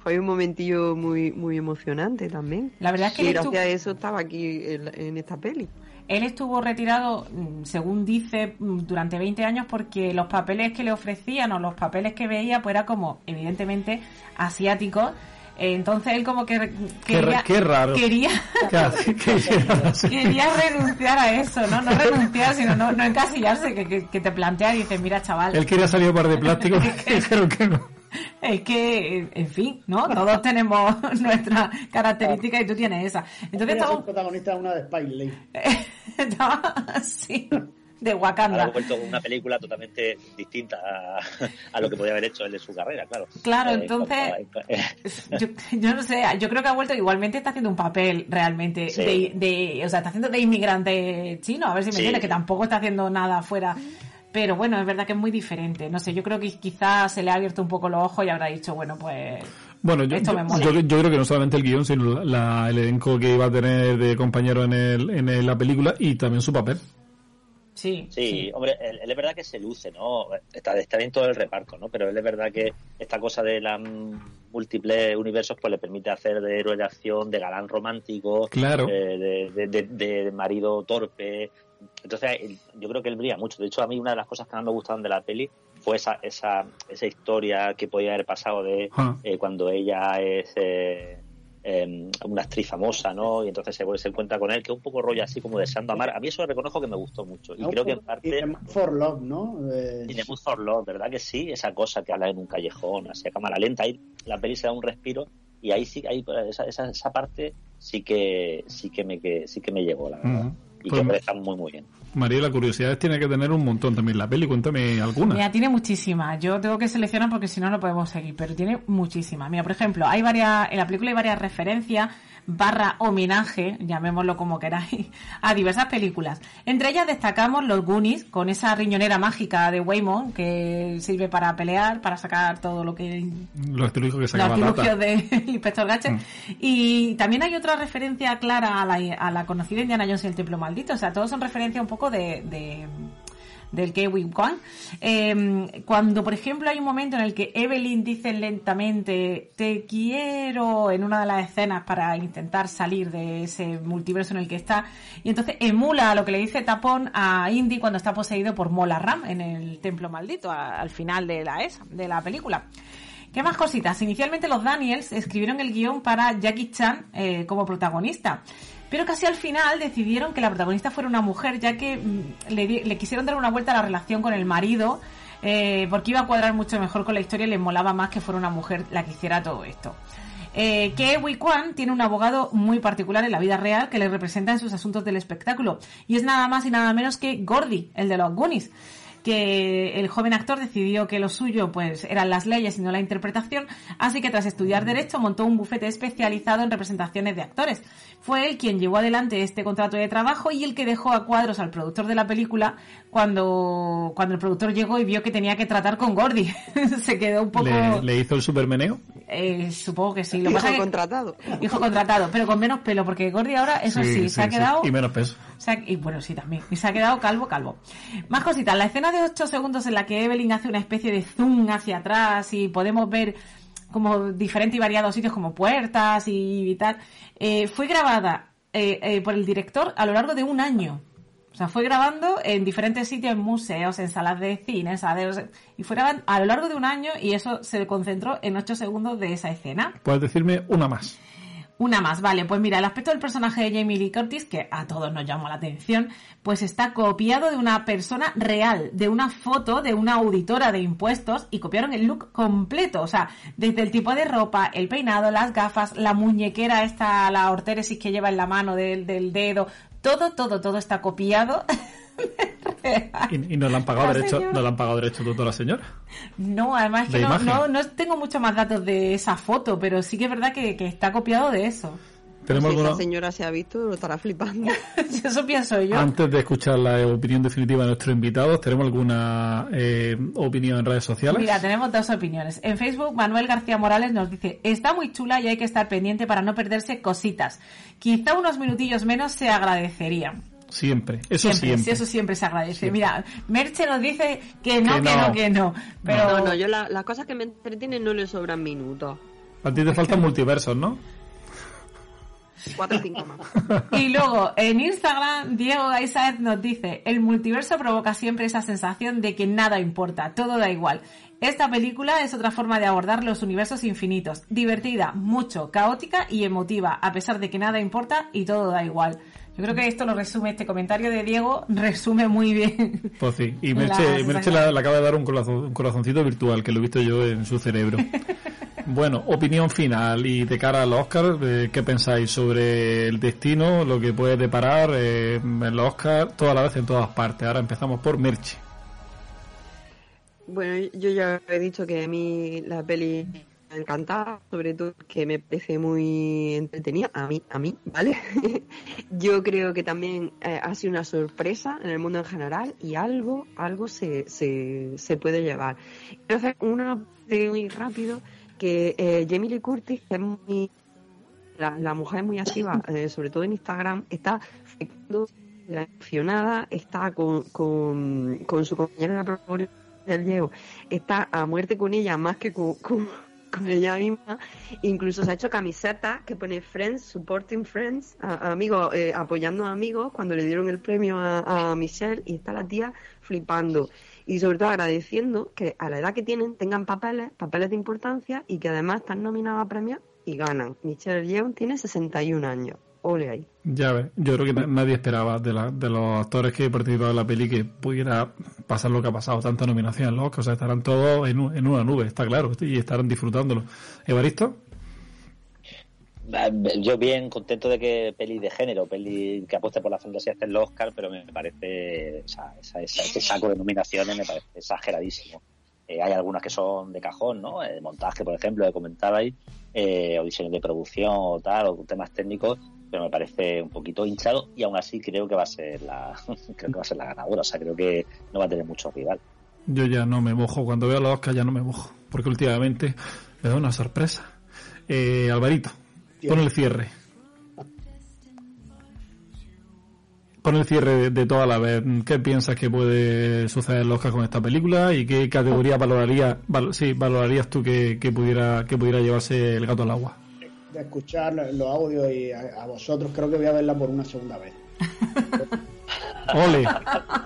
Fue un momentillo muy muy emocionante también. La verdad es que y gracias estuvo- a eso estaba aquí en, en esta peli. Él estuvo retirado, mm, según dice, mm, durante 20 años porque los papeles que le ofrecían o los papeles que veía, pues era como, evidentemente, asiáticos. Entonces él como que Qué, quería, qué raro. quería, quería renunciar a eso, ¿no? No renunciar, sino no, no encasillarse, que, que, que te plantea y dices, mira chaval, Él quería salir par de plástico. Dijeron que no. es que, eh, en fin, ¿no? Todos tenemos nuestras características y tú tienes esa. Entonces estamos, protagonista de una de Spike Lee. estaba así, de Wakanda. ha vuelto con una película totalmente distinta a, a lo que podía haber hecho él en su carrera, claro. Claro, Eh, entonces- Yo, yo no sé, yo creo que ha vuelto, igualmente está haciendo un papel realmente Sí. de, de- o sea, está haciendo de inmigrante chino, a ver si me Sí. entiendes, que tampoco está haciendo nada afuera. Pero bueno, es verdad que es muy diferente. No sé, yo creo que quizás se le ha abierto un poco los ojos y habrá dicho, bueno, pues Bueno, yo, yo, creo que no solamente el guion, sino la- el elenco que iba a tener de compañero en, el, en el- la película y también su papel. sí. Sí, hombre, él, él es verdad que se luce, ¿no? Está, está bien todo el reparto, ¿no? Pero él es verdad que esta cosa de las múltiples universos pues le permite hacer de héroe de acción, de galán romántico, Claro. eh, de, de- de- de marido torpe. Entonces, yo creo que él brilla mucho. De hecho, a mí una de las cosas que más me gustaron de la peli fue esa, esa, esa historia que podía haber pasado de Ah. eh, cuando ella es eh, eh, una actriz famosa, ¿no? Y entonces se, se encuentra con él, que es un poco rollo así como deseando amar. A mí eso reconozco que me gustó mucho. Y ¿no? creo que en Y parte... de Man for Love, ¿no? Eh, Y de Mood for Love, ¿verdad que sí? Esa cosa que habla en un callejón, así a cámara lenta, ahí la peli se da un respiro y ahí sí, ahí, esa, esa, esa parte sí que sí que me que, sí que me llegó, la verdad. Y Pues- que me está muy muy bien. María, la curiosidad tiene que tener un montón también la peli. Cuéntame alguna. Mira, tiene muchísimas. Yo tengo que seleccionar porque si no, no podemos seguir. Pero tiene muchísimas. Mira, por ejemplo, hay varias, en la película hay varias referencias barra homenaje, llamémoslo como queráis, a diversas películas. Entre ellas destacamos los Goonies, con esa riñonera mágica de Waymon, que sirve para pelear, para sacar todo lo que Los artilugios que los sacaba artilugios Rata. del inspector Gadget. Mm. Y también hay otra referencia clara a la, a la conocida Indiana Jones y el Templo Maldito. O sea, todos son referencias un poco de, de- del Kiwi Kwan. Eh, cuando, por ejemplo, hay un momento en el que Evelyn dice lentamente te quiero en una de las escenas para intentar salir de ese multiverso en el que está y entonces emula lo que le dice Tapón a Indy cuando está poseído por Mola Ram en el Templo Maldito al final de la esa, de la película. ¿Qué más cositas? Inicialmente los Daniels escribieron el guion para Jackie Chan eh, como protagonista. Pero casi al final decidieron que la protagonista fuera una mujer, ya que mm, le, quisieron dar una vuelta a la relación con el marido, eh, porque iba a cuadrar mucho mejor con la historia y les molaba más que fuera una mujer la que hiciera todo esto. Eh, que Wei Kwan tiene un abogado muy particular en la vida real que le representa en sus asuntos del espectáculo. Y es nada más y nada menos que Gordy, el de los Goonies. Que el joven actor decidió que lo suyo pues eran las leyes y no la interpretación, así que tras estudiar Derecho montó un bufete especializado en representaciones de actores. Fue él quien llevó adelante este contrato de trabajo y el que dejó a cuadros al productor de la película cuando, cuando el productor llegó y vio que tenía que tratar con Gordy. Se quedó un poco... ¿Le, le hizo el supermeneo? Eh, supongo que sí. Lo Hijo pasa que- contratado. Hijo contratado, pero con menos pelo, porque Gordy ahora, eso sí, se ha quedado... Y menos peso. se ha- y bueno, sí, también. Y se ha quedado calvo, calvo. Más cositas. La escena de 8 segundos en la que Evelyn hace una especie de zoom hacia atrás y podemos ver como diferentes y variados sitios como puertas y, y tal, eh, fue grabada eh, eh, por el director a lo largo de un año. O sea, fue grabando en diferentes sitios, en museos, en salas de cine, en salas de- y fue grabando a lo largo de un año y eso se concentró en 8 segundos de esa escena. Puedes decirme una más. Una más, vale, pues mira, el aspecto del personaje de Jamie Lee Curtis, que a todos nos llamó la atención, pues está copiado de una persona real, de una foto de una auditora de impuestos y copiaron el look completo, o sea, desde el tipo de ropa, el peinado, las gafas, la muñequera esta, la ortéresis que lleva en la mano del, del dedo, todo, todo, todo está copiado. Y, y no le han pagado La derecho, señora. no le han pagado derecho a la señora. No, además que no, no, no tengo muchos más datos de esa foto, pero sí que es verdad que, que está copiado de eso. Tenemos Si esa alguna, señora se ha visto, lo estará flipando. Eso pienso yo. antes de escuchar la opinión definitiva de nuestros invitados, ¿tenemos alguna eh, opinión en redes sociales? Mira, tenemos dos opiniones. En Facebook, Manuel García Morales nos dice, está muy chula y hay que estar pendiente para no perderse cositas. Quizá unos minutillos menos se agradecerían. Siempre, eso siempre. sí, eso siempre se agradece. Mira, Merche nos dice que no, Que que no, no. que no. Pero No, no, yo la- las cosas que me entretienen no le sobran minutos. A ti te faltan multiversos, ¿no? Cuatro o cinco más. Y luego, en Instagram, Diego Gaisaez nos dice, el multiverso provoca siempre esa sensación de que nada importa, todo da igual. Esta película es otra forma de abordar los universos infinitos, divertida, mucho, caótica y emotiva, a pesar de que nada importa y todo da igual. Yo creo que esto lo resume, este comentario de Diego resume muy bien. Pues sí, y La Merche, sensación. Merche acaba de dar un, corazon- un corazoncito virtual, que lo he visto yo en su cerebro. bueno, opinión final y de cara al Oscar, eh, ¿qué pensáis sobre el destino, lo que puede deparar eh, los Oscar, toda la vez en todas partes? Ahora empezamos por Merche. Bueno, yo ya he dicho que a mí la peli me encanta, sobre todo que me parece muy entretenida, a mí, a mí, ¿vale? yo creo que también eh, ha sido una sorpresa en el mundo en general y algo, algo se, se, se puede llevar. Hacer una muy rápido que eh, Jamie Lee Curtis, que es muy la, la mujer es muy activa, eh, sobre todo en Instagram, está emocionada, está con, con, con su compañera del Diego, está a muerte con ella más que con, con, ella misma. Incluso se ha hecho camisetas que pone Friends, Supporting Friends, amigos, eh, apoyando a amigos cuando le dieron el premio a, a Michelle y está la tía flipando. Y sobre todo agradeciendo que a la edad que tienen tengan papeles, papeles de importancia y que además están nominados a premios y ganan. Michelle Yeoh tiene 61 años. Ole ahí. Ya ves, yo creo que na- nadie esperaba de, la- de los actores que participaron en la peli que pudiera pasar lo que ha pasado, tanta nominación los Oscars, o sea, estarán todos en, en una nube, está claro, y estarán disfrutándolo. ¿Evaristo? Eh, Yo bien contento de que peli de género, peli que apueste por la fantasía esté en el Oscar, pero me parece, o sea, esa- ese saco de nominaciones me parece exageradísimo. Eh, hay algunas que son de cajón, ¿no? El montaje, por ejemplo, que comentabais, eh, o diseño de producción o tal, o temas técnicos, pero me parece un poquito hinchado y aún así creo que va a ser la, creo que va a ser la ganadora, o sea, creo que no va a tener mucho rival. Yo ya no me mojo, cuando veo los Oscars ya no me mojo, porque últimamente me da una sorpresa. Eh, Alvarito, pon el cierre. Pon el cierre de, de toda la vez. ¿Qué piensas que puede suceder Oscars con esta película y qué categoría valoraría, val- sí, valorarías tú que, que pudiera que pudiera llevarse el gato al agua? de escuchar los audios y a, a vosotros creo que voy a verla por una segunda vez. Ole.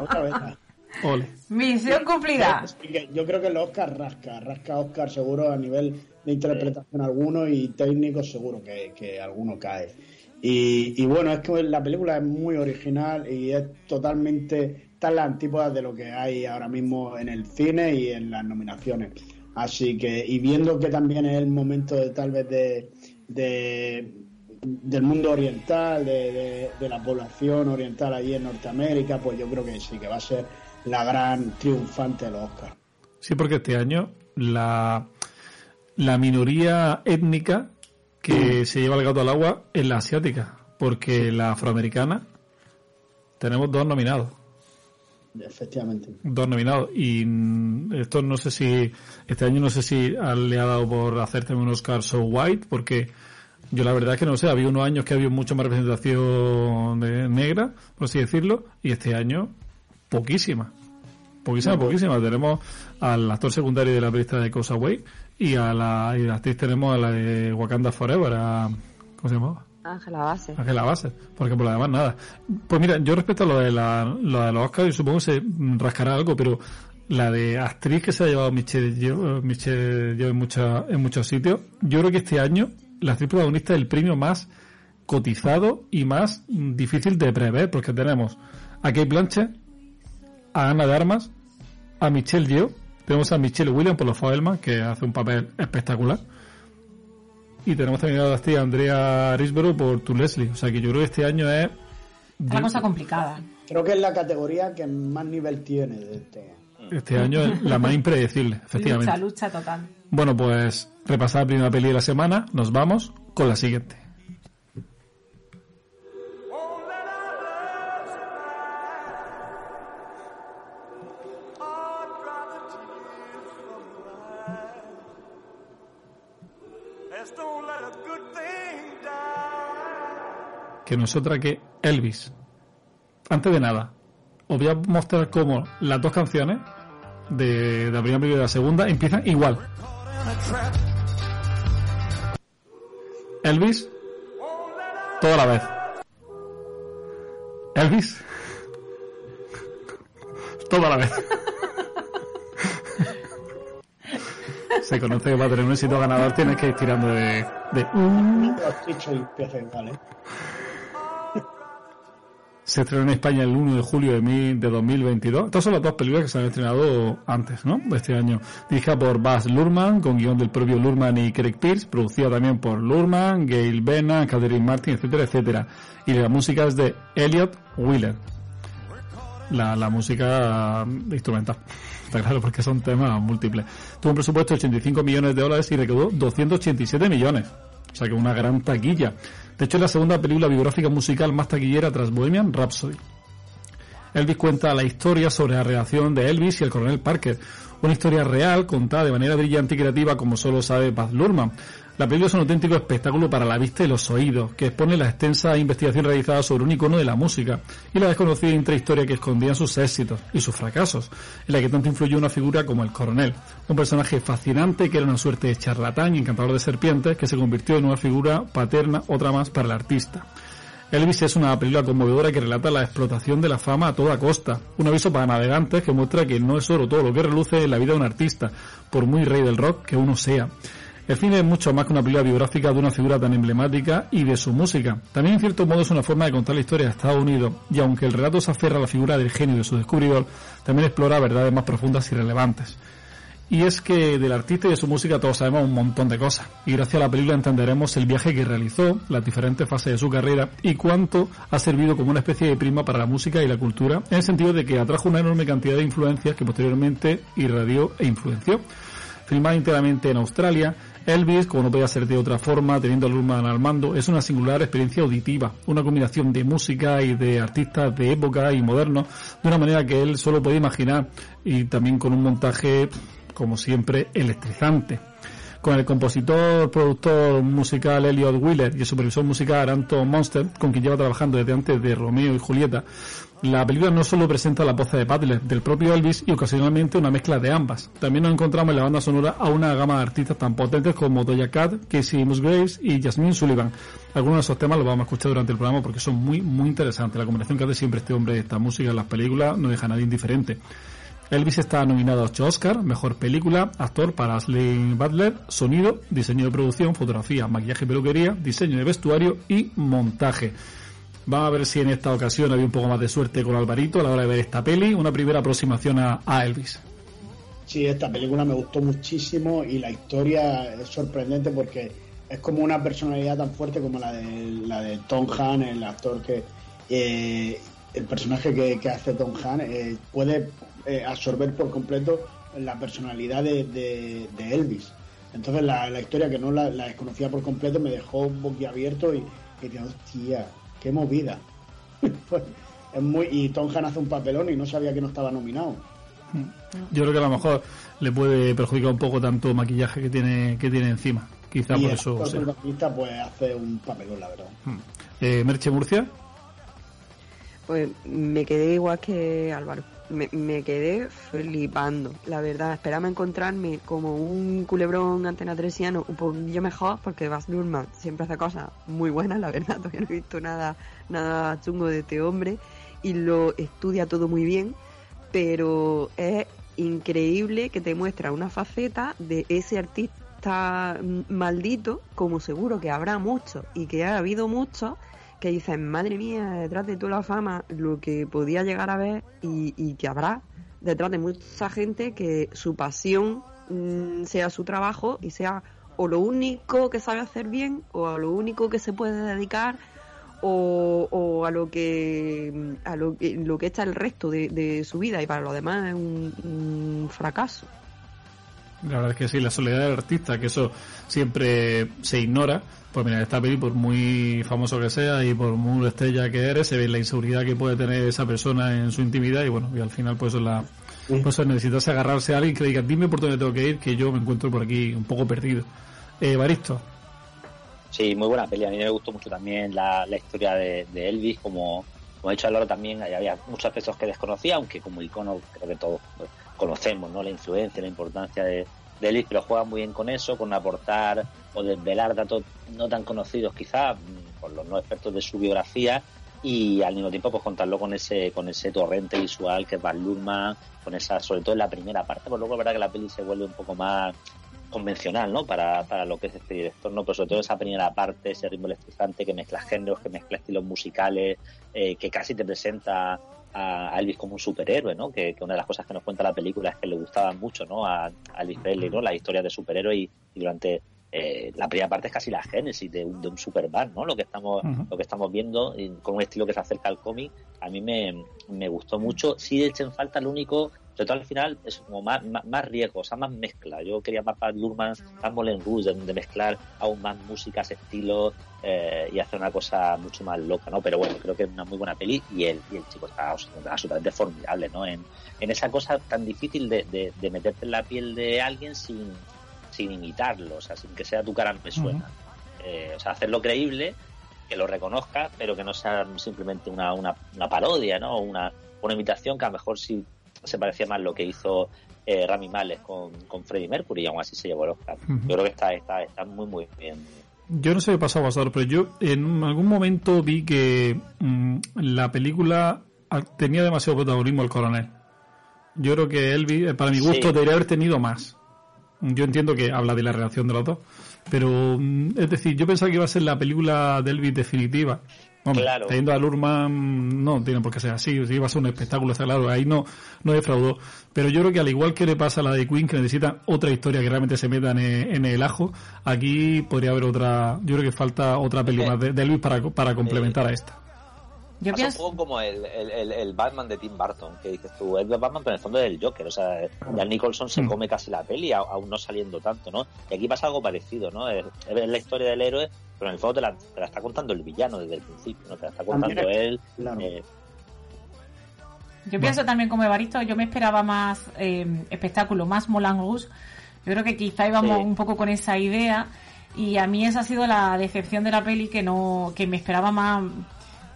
Otra vez. Ole. Misión cumplida. Yo creo que el Oscar rasca, rasca Oscar seguro a nivel de interpretación alguno y técnico seguro que, que alguno cae. Y, y bueno, es que la película es muy original y es totalmente tan la antípoda de lo que hay ahora mismo en el cine y en las nominaciones. Así que, y viendo que también es el momento de tal vez de, de- del mundo oriental, de, de- de la población oriental allí en Norteamérica, pues yo creo que sí, que va a ser la gran triunfante de los Oscars. Sí, porque este año la, la minoría étnica que se lleva el gato al agua es la asiática, porque la afroamericana tenemos dos nominados. Efectivamente. Dos nominados. Y mm, esto no sé si, este año no sé si le ha dado por hacer también un Oscar so white, porque yo la verdad es que no sé, había unos años que había mucha más representación de negra, por así decirlo, y este año poquísima. Poquísima, poquísima. Tenemos al actor secundario de la película de Cosa Way y a la, y la actriz tenemos a la de Wakanda Forever, a, ¿cómo se llamaba? Ángela Base. Ángela Bassett, porque por lo demás nada. Pues mira, yo respecto a lo de, la, lo de los Oscars, yo supongo que se rascará algo, pero la de actriz que se ha llevado Michelle Yeoh, eh, Michelle Yeoh en, mucha- en muchos sitios, yo creo que este año la actriz protagonista es el premio más cotizado y más difícil de prever, porque tenemos a Kate Blanchett, a Ana de Armas, a Michelle Yeoh, tenemos a Michelle Williams por los Fabelman, que hace un papel espectacular, y tenemos también a la Andrea Risborough por Tu Leslie. O sea que yo creo que este año es. Una cosa complicada. Creo que es la categoría que más nivel tiene de este. Este año es la más impredecible, efectivamente. Lucha, lucha total. Bueno, pues repasada la primera peli de la semana, nos vamos con la siguiente. Que no es otra que Elvis. Antes de nada, os voy a mostrar cómo las dos canciones de, la primera y de la segunda empiezan igual. Elvis, toda la vez. Elvis, toda la vez. Se conoce que para tener un éxito ganador tienes que ir tirando de... de Se estrenó en España el 1 de julio de, mil- de 2022. Estas son las dos películas que se han estrenado antes, ¿no? De este año. Dirigida por Baz Luhrmann, con guion del propio Luhrmann y Craig Pierce, producida también por Luhrmann, Gail Bena, Catherine Martin, etcétera, etcétera. Y la música es de Elliot Wheeler. La, la música instrumental. Está claro, porque son temas múltiples. Tuvo un presupuesto de 85 millones de dólares y recaudó 287 millones. Sea que una gran taquilla. De hecho, es la segunda película biográfica musical más taquillera tras Bohemian Rhapsody. Elvis cuenta la historia sobre la relación de Elvis y el coronel Parker. Una historia real contada de manera brillante y creativa como solo sabe Baz Luhrmann. La película es un auténtico espectáculo para la vista y los oídos, que expone la extensa investigación realizada sobre un icono de la música y la desconocida intrahistoria que escondían sus éxitos y sus fracasos, en la que tanto influyó una figura como el coronel, un personaje fascinante que era una suerte de charlatán y encantador de serpientes que se convirtió en una figura paterna, otra más para el artista. Elvis es una película conmovedora que relata la explotación de la fama a toda costa. Un aviso para navegantes que muestra que no es oro todo lo que reluce en la vida de un artista, por muy rey del rock que uno sea. El cine es mucho más que una película biográfica de una figura tan emblemática y de su música. También en cierto modo es una forma de contar la historia de Estados Unidos y aunque el relato se aferra a la figura del genio de su descubridor, también explora verdades más profundas y relevantes. Y es que del artista y de su música todos sabemos un montón de cosas. Y gracias a la película entenderemos el viaje que realizó, las diferentes fases de su carrera y cuánto ha servido como una especie de prima para la música y la cultura, en el sentido de que atrajo una enorme cantidad de influencias que posteriormente irradió e influenció. Filmada íntegramente en Australia, Elvis, como no podía ser de otra forma, teniendo a Luhrmann al mando, es una singular experiencia auditiva, una combinación de música y de artistas de época y modernos, de una manera que él solo puede imaginar y también con un montaje, como siempre, electrizante. Con el compositor, productor musical Elliot Wheeler y el supervisor musical Anton Monster, con quien lleva trabajando desde antes de Romeo y Julieta. La película no solo presenta la voz de Butler, del propio Elvis y ocasionalmente una mezcla de ambas. También nos encontramos en la banda sonora a una gama de artistas tan potentes como Doja Cat, Casey Musgraves y Jasmine Sullivan. Algunos de esos temas los vamos a escuchar durante el programa porque son muy, muy interesantes. La combinación que hace siempre este hombre de esta música en las películas no deja a nadie indiferente. Elvis está nominado a 8 Oscar, mejor película, actor para Ashley Butler, sonido, diseño de producción, fotografía, maquillaje y peluquería, diseño de vestuario y montaje. Vamos a ver si en esta ocasión había un poco más de suerte con Alvarito a la hora de ver esta peli, una primera aproximación a, Elvis. Sí, esta película me gustó muchísimo y la historia es sorprendente porque es como una personalidad tan fuerte como la de, la de Tom Han, el actor que... eh, el personaje que, que hace Tom Han eh, puede eh, absorber por completo la personalidad de, de- de Elvis. Entonces la, la historia que no la, la desconocía por completo me dejó boquiabierto y, y dije, hostia, qué movida. Pues, es muy, y Tom Han hace un papelón y no sabía que no estaba nominado. Yo creo que a lo mejor le puede perjudicar un poco tanto maquillaje que tiene que tiene encima. Quizá y por el eso sea. protagonista, pues hace un papelón, la verdad. Eh, Merche Murcia. Pues me quedé igual que Álvaro. Me, me quedé flipando, la verdad. Esperaba encontrarme como un culebrón antena tresiano un poquillo mejor, porque Baz Luhrmann siempre hace cosas muy buenas, la verdad. Todavía no he visto nada, nada chungo de este hombre y lo estudia todo muy bien, pero es increíble que te muestra una faceta de ese artista maldito, como seguro que habrá muchos y que ha habido muchos que dicen, madre mía, detrás de toda la fama, lo que podía llegar a ver y, y que habrá detrás de mucha gente que su pasión mm, sea su trabajo y sea o lo único que sabe hacer bien o a lo único que se puede dedicar o, o a lo que a lo que, lo que echa el resto de, su vida y para lo demás es un, un fracaso. La verdad es que sí, la soledad del artista, que eso siempre se ignora. Pues mira, esta peli, por muy famoso que sea y por muy estrella que eres, se ve la inseguridad que puede tener esa persona en su intimidad y bueno, y al final pues la pues necesitas agarrarse a alguien que le diga, dime por dónde tengo que ir, que yo me encuentro por aquí un poco perdido. Eh, Baristo, Sí, muy buena peli. A mí me gustó mucho también la, la historia de, de Elvis, como, como ha dicho Álvaro también, había muchos aspectos que desconocía, aunque como icono creo que todos pues, conocemos, ¿no? La influencia, la importancia de, de Elvis, pero juega muy bien con eso, con aportar o desvelar datos no tan conocidos quizá mm, por los no expertos de su biografía y al mismo tiempo pues contarlo con ese con ese torrente visual que es Van Luhrmann, con esa sobre todo en la primera parte, pues luego es verdad que la peli se vuelve un poco más convencional, ¿no? Para, para lo que es este director, ¿no? Pero sobre todo esa primera parte, ese ritmo electrizante que mezcla géneros, que mezcla estilos musicales, eh, que casi te presenta a Elvis como un superhéroe, ¿no? Que, una de las cosas que nos cuenta la película es que le gustaba mucho, ¿no? A, Elvis Presley, ¿no? La historia de superhéroe y durante eh, la primera parte es casi la génesis de un, de un Superman, ¿no? Lo que estamos, lo que estamos viendo y con un estilo que se acerca al cómic, a mí me, me gustó mucho. Sí eché en falta lo único, sobre todo al final, es como más, más, más riesgo, o sea, más mezcla. Yo quería más para Lurman, más Moulin Rouge, de, de mezclar aún más músicas, estilos eh, y hacer una cosa mucho más loca, ¿no? Pero bueno, creo que es una muy buena peli y el, y el chico está absolutamente formidable, ¿no? En, en esa cosa tan difícil de, de, de meterte en la piel de alguien sin, sin imitarlo, o sea, sin que sea tu cara me suena. Eh, o sea, hacerlo creíble, que lo reconozca, pero que no sea simplemente una, una, una parodia, ¿no? Una, una imitación que a lo mejor sí se parecía más lo que hizo eh, Rami Malek con, con Freddie Mercury y aún así se llevó el Oscar. Ujú. Yo creo que está, está, está muy, muy bien. Yo no sé qué pasó vosotros, pero yo en algún momento vi que mm, la película ah, tenía demasiado protagonismo el coronel. Yo creo que Elvis, eh, para mi gusto, Sí. debería haber tenido más. Yo entiendo que habla de la relación de los dos, pero mm, es decir, yo pensaba que iba a ser la película de Elvis definitiva. Hombre, Claro. teniendo a Lurman, no tiene por qué ser así, iba a ser un espectáculo, está claro, ahí no, no defraudó. Pero yo creo que al igual que le pasa a la de Queen, que necesita otra historia que realmente se meta en el, en el ajo, aquí podría haber otra, yo creo que falta otra peli Eh, más de, de Elvis para, para complementar a esta. Yo Pasa pienso- un poco como el, el, el, el Batman de Tim Burton, que dices tú, es de Batman, pero en el fondo es el Joker. O sea, Jack Nicholson se Mm. come casi la peli, aún no saliendo tanto, ¿no? Y aquí pasa algo parecido, ¿no? Es, es la historia del héroe, pero en el fondo te la, te la está contando el villano desde el principio, ¿no? Te la está contando También él. claro. eh, Yo pienso también como Evaristo, yo me esperaba más eh, espectáculo, más Moulin Rouge, Yo creo que quizá íbamos Sí. un poco con esa idea y a mí esa ha sido la decepción de la peli que no que me esperaba más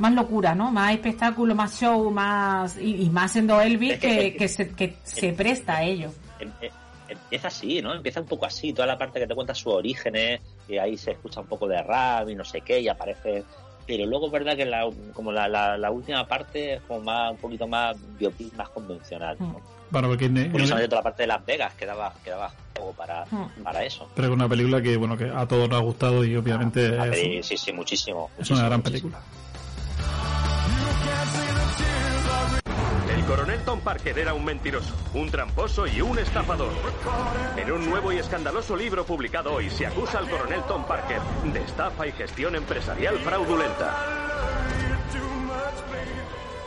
más locura, ¿no? Más espectáculo, más show, más y, y más siendo Elvis Es que- se, que se presta a ello. Em- em- Empieza así, ¿no? Empieza un poco así, toda la parte que te cuenta sus orígenes, y ahí se escucha un poco de rap y no sé qué, y aparece... Pero luego es verdad que la, como la, la, la última parte es como más, un poquito más biopic, más convencional, ¿no? Bueno, porque Curiosamente toda la parte de Las Vegas quedaba, quedaba juego para, Mm. para eso. pero es una película que bueno que a todos nos ha gustado y obviamente es, peli- sí, sí, muchísimo. es una gran película. El coronel Tom Parker era un mentiroso, un tramposo y un estafador. En un nuevo y escandaloso libro publicado hoy se acusa al coronel Tom Parker de estafa y gestión empresarial fraudulenta.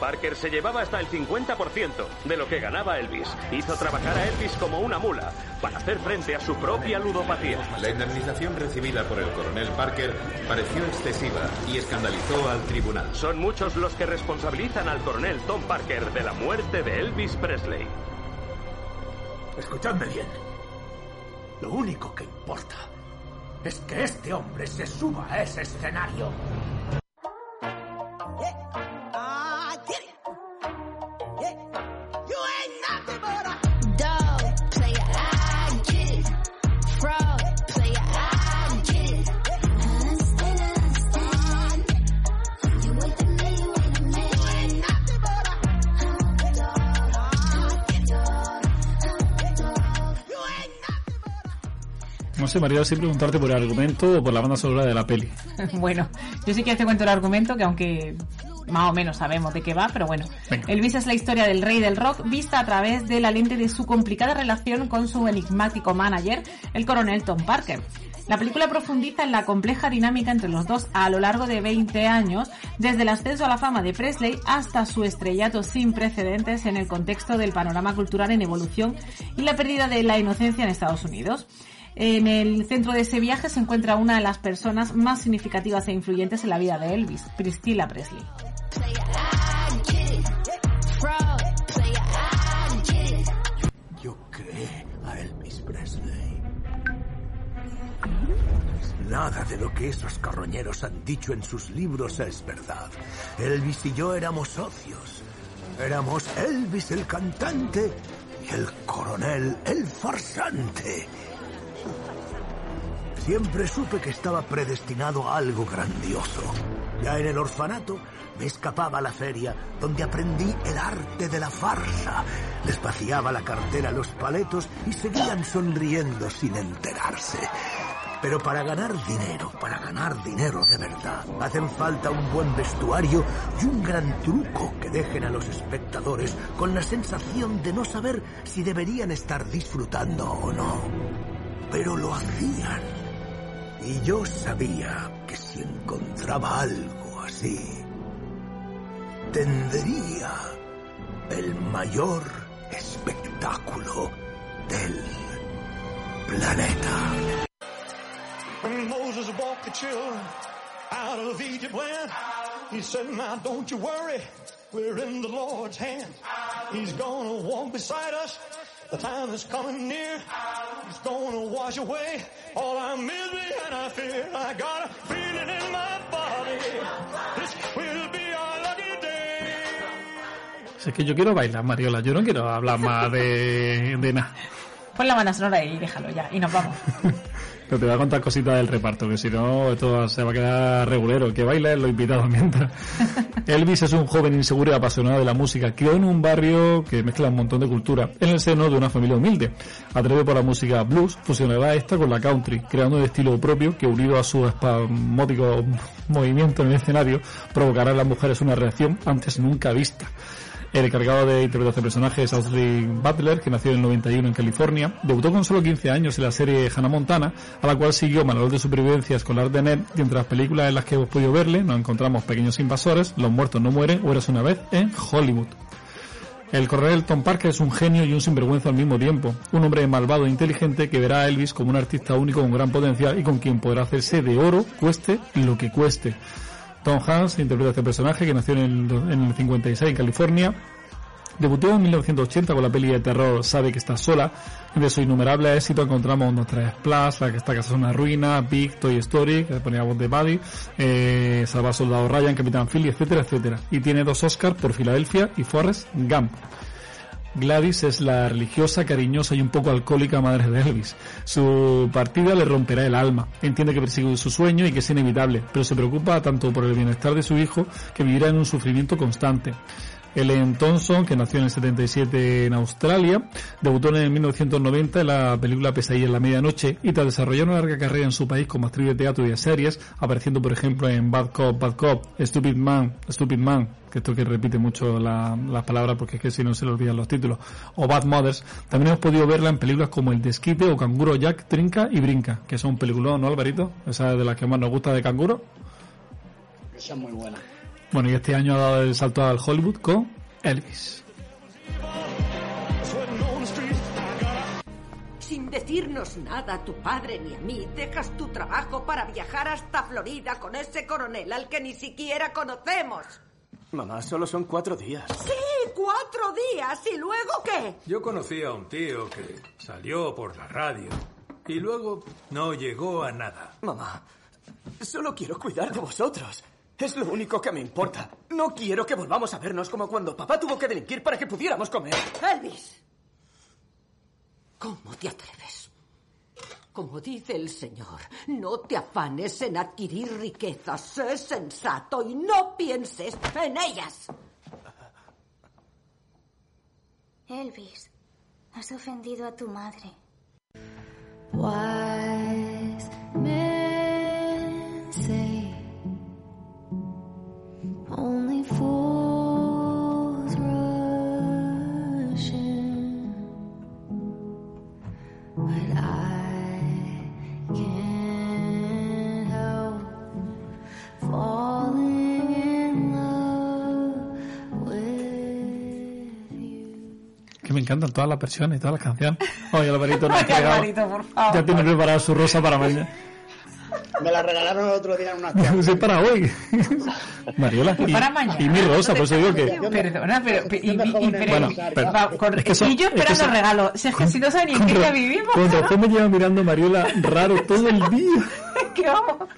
Parker se llevaba hasta el 50% de lo que ganaba Elvis. Hizo trabajar a Elvis como una mula para hacer frente a su propia ludopatía. La indemnización recibida por el coronel Parker pareció excesiva y escandalizó al tribunal. Son muchos los que responsabilizan al coronel Tom Parker de la muerte de Elvis Presley. Escuchadme bien. Lo único que importa es que este hombre se suba a ese escenario. Si preguntarte por el argumento o por la banda sonora de la peli. bueno, yo sí que te cuento el argumento, que aunque más o menos sabemos de qué va, pero bueno. Venga. Elvis es la historia del rey del rock vista a través de la lente de su complicada relación con su enigmático manager, el coronel Tom Parker. La película profundiza en la compleja dinámica entre los dos a lo largo de 20 años, desde el ascenso a la fama de Presley hasta su estrellato sin precedentes en el contexto del panorama cultural en evolución y la pérdida de la inocencia en Estados Unidos. En el centro de ese viaje se encuentra una de las personas más significativas e influyentes en la vida de Elvis, Priscilla Presley. Yo creé a Elvis Presley. Nada de lo que esos carroñeros han dicho en sus libros es verdad. Elvis y yo éramos socios. Éramos Elvis el cantante y el coronel el farsante. Siempre supe que estaba predestinado a algo grandioso. Ya en el orfanato me escapaba a la feria, donde aprendí el arte de la farsa. Les vaciaba la cartera a los paletos y seguían sonriendo sin enterarse. Pero para ganar dinero, para ganar dinero de verdad, hacen falta un buen vestuario y un gran truco que dejen a los espectadores con la sensación de no saber si deberían estar disfrutando o no. Pero lo hacían. Y yo sabía que si encontraba algo así, tendría el mayor espectáculo del planeta. When Moses walked the children out of Egypt land, he said, now don't you worry, we're in the Lord's hand. He's gonna walk beside us, the time is coming near. He's gonna wash away all our misery and our fear. I got a feeling in my body, this will be our lucky day. Si es que yo quiero bailar, Mariola, yo no quiero hablar más de, de nada. Pon la banda sonora y déjalo ya, y nos vamos. Pero te voy a contar cositas del reparto, que si no, esto se va a quedar regulero. Que bailen los invitados mientras. Elvis es un joven inseguro y apasionado de la música. Crió en un barrio que mezcla un montón de cultura, en el seno de una familia humilde. Atrevido por la música blues, fusionará esta con la country, creando un estilo propio que, unido a su espasmódico movimiento en el escenario, provocará en las mujeres una reacción antes nunca vista. El encargado de interpretar este personaje es Austin Butler, que nació en el 91 en California. Debutó con solo 15 años en la serie Hannah Montana, a la cual siguió Manual de Supervivencia Escolar de Ned, y entre las películas en las que hemos podido verle nos encontramos Pequeños Invasores, Los Muertos No Mueren o Eres una vez en Hollywood. El coronel Tom Parker es un genio y un sinvergüenza al mismo tiempo. Un hombre malvado e inteligente que verá a Elvis como un artista único con gran potencial y con quien podrá hacerse de oro, cueste lo que cueste. Tom Hanks interpreta este personaje que nació en el, en el 56 en California. Debutó en 1980 con la peli de terror Sabe que está sola. De su innumerable éxito encontramos 1, 3 Plus, La que está casa es una ruina, Big, Toy Story, que ponía voz de Buddy, eh, Salva Soldado Ryan, Capitán Philly, etcétera, etcétera. Y tiene dos Oscars por Filadelfia y Forrest Gump. Gladys es la religiosa, cariñosa y un poco alcohólica madre de Elvis. Su partida le romperá el alma. Entiende que persigue su sueño y que es inevitable, pero se preocupa tanto por el bienestar de su hijo que vivirá en un sufrimiento constante. Ellen Thompson, que nació en el 77 en Australia, debutó en el 1990 en la película Pesadilla en la medianoche y tras desarrollar una larga carrera en su país como actriz de teatro y de series, apareciendo por ejemplo en Bad Cop, Bad Cop, Stupid Man, Stupid Man, que esto que repite mucho la- las palabras porque es que si no se le olvidan los títulos, o Bad Mothers, también hemos podido verla en películas como El Desquite o Canguro Jack Trinca y Brinca, que son películas, ¿no Alvarito? Esa es de las que más nos gusta de canguro. Esa es muy buena. Bueno, y este año ha dado el salto al Hollywood con Elvis. Sin decirnos nada a tu padre ni a mí, dejas tu trabajo para viajar hasta Florida con ese coronel al que ni siquiera conocemos. Mamá, solo son cuatro días. Sí, cuatro días. ¿Y luego qué? Yo conocí a un tío que salió por la radio y luego no llegó a nada. Mamá, solo quiero cuidar de vosotros. Es lo único que me importa. No quiero que volvamos a vernos como cuando papá tuvo que delinquir para que pudiéramos comer. Elvis. ¿Cómo te atreves? Como dice el Señor, no te afanes en adquirir riquezas. Sé sensato y no pienses en ellas. Elvis, has ofendido a tu madre. Wise encantan todas las versiones y todas las canciones. Oye, Alvarito, no ha Ay, entregado- Alvarito, por favor. Ya tiene preparada su rosa para mañana. Me la regalaron el otro día en una Sí, para hoy. Mariola. Y, para mañana. y mi rosa, por eso digo que. Perdona, pero. y- y- Bueno, pero- va, con- es que eso- y yo es que esperando eso- el regalo. Si es que si no sabe ni en qué vivimos. con razón me lleva mirando Mariola raro todo el día. que vamos.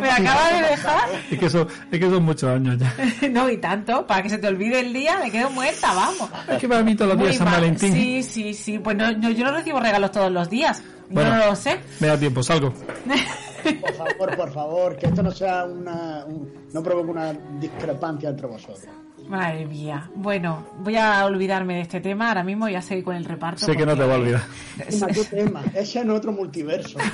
Me acaba de dejar. Es que, son, es que son muchos años ya. No, y tanto, para que se te olvide el día, me quedo muerta, vamos. Es que para mí todos los días es San mal. Valentín. Sí, sí, sí. Pues no, no, yo no recibo regalos todos los días. Bueno. No lo sé. Me da tiempo, salgo. Por favor, por favor, que esto no sea una. un- no provoque una discrepancia entre vosotros. Madre mía. Bueno, voy a olvidarme de este tema. Ahora mismo voy a seguir con el reparto. Sé que no te va a olvidar. Tema, ¿Qué tema? Ese en otro multiverso.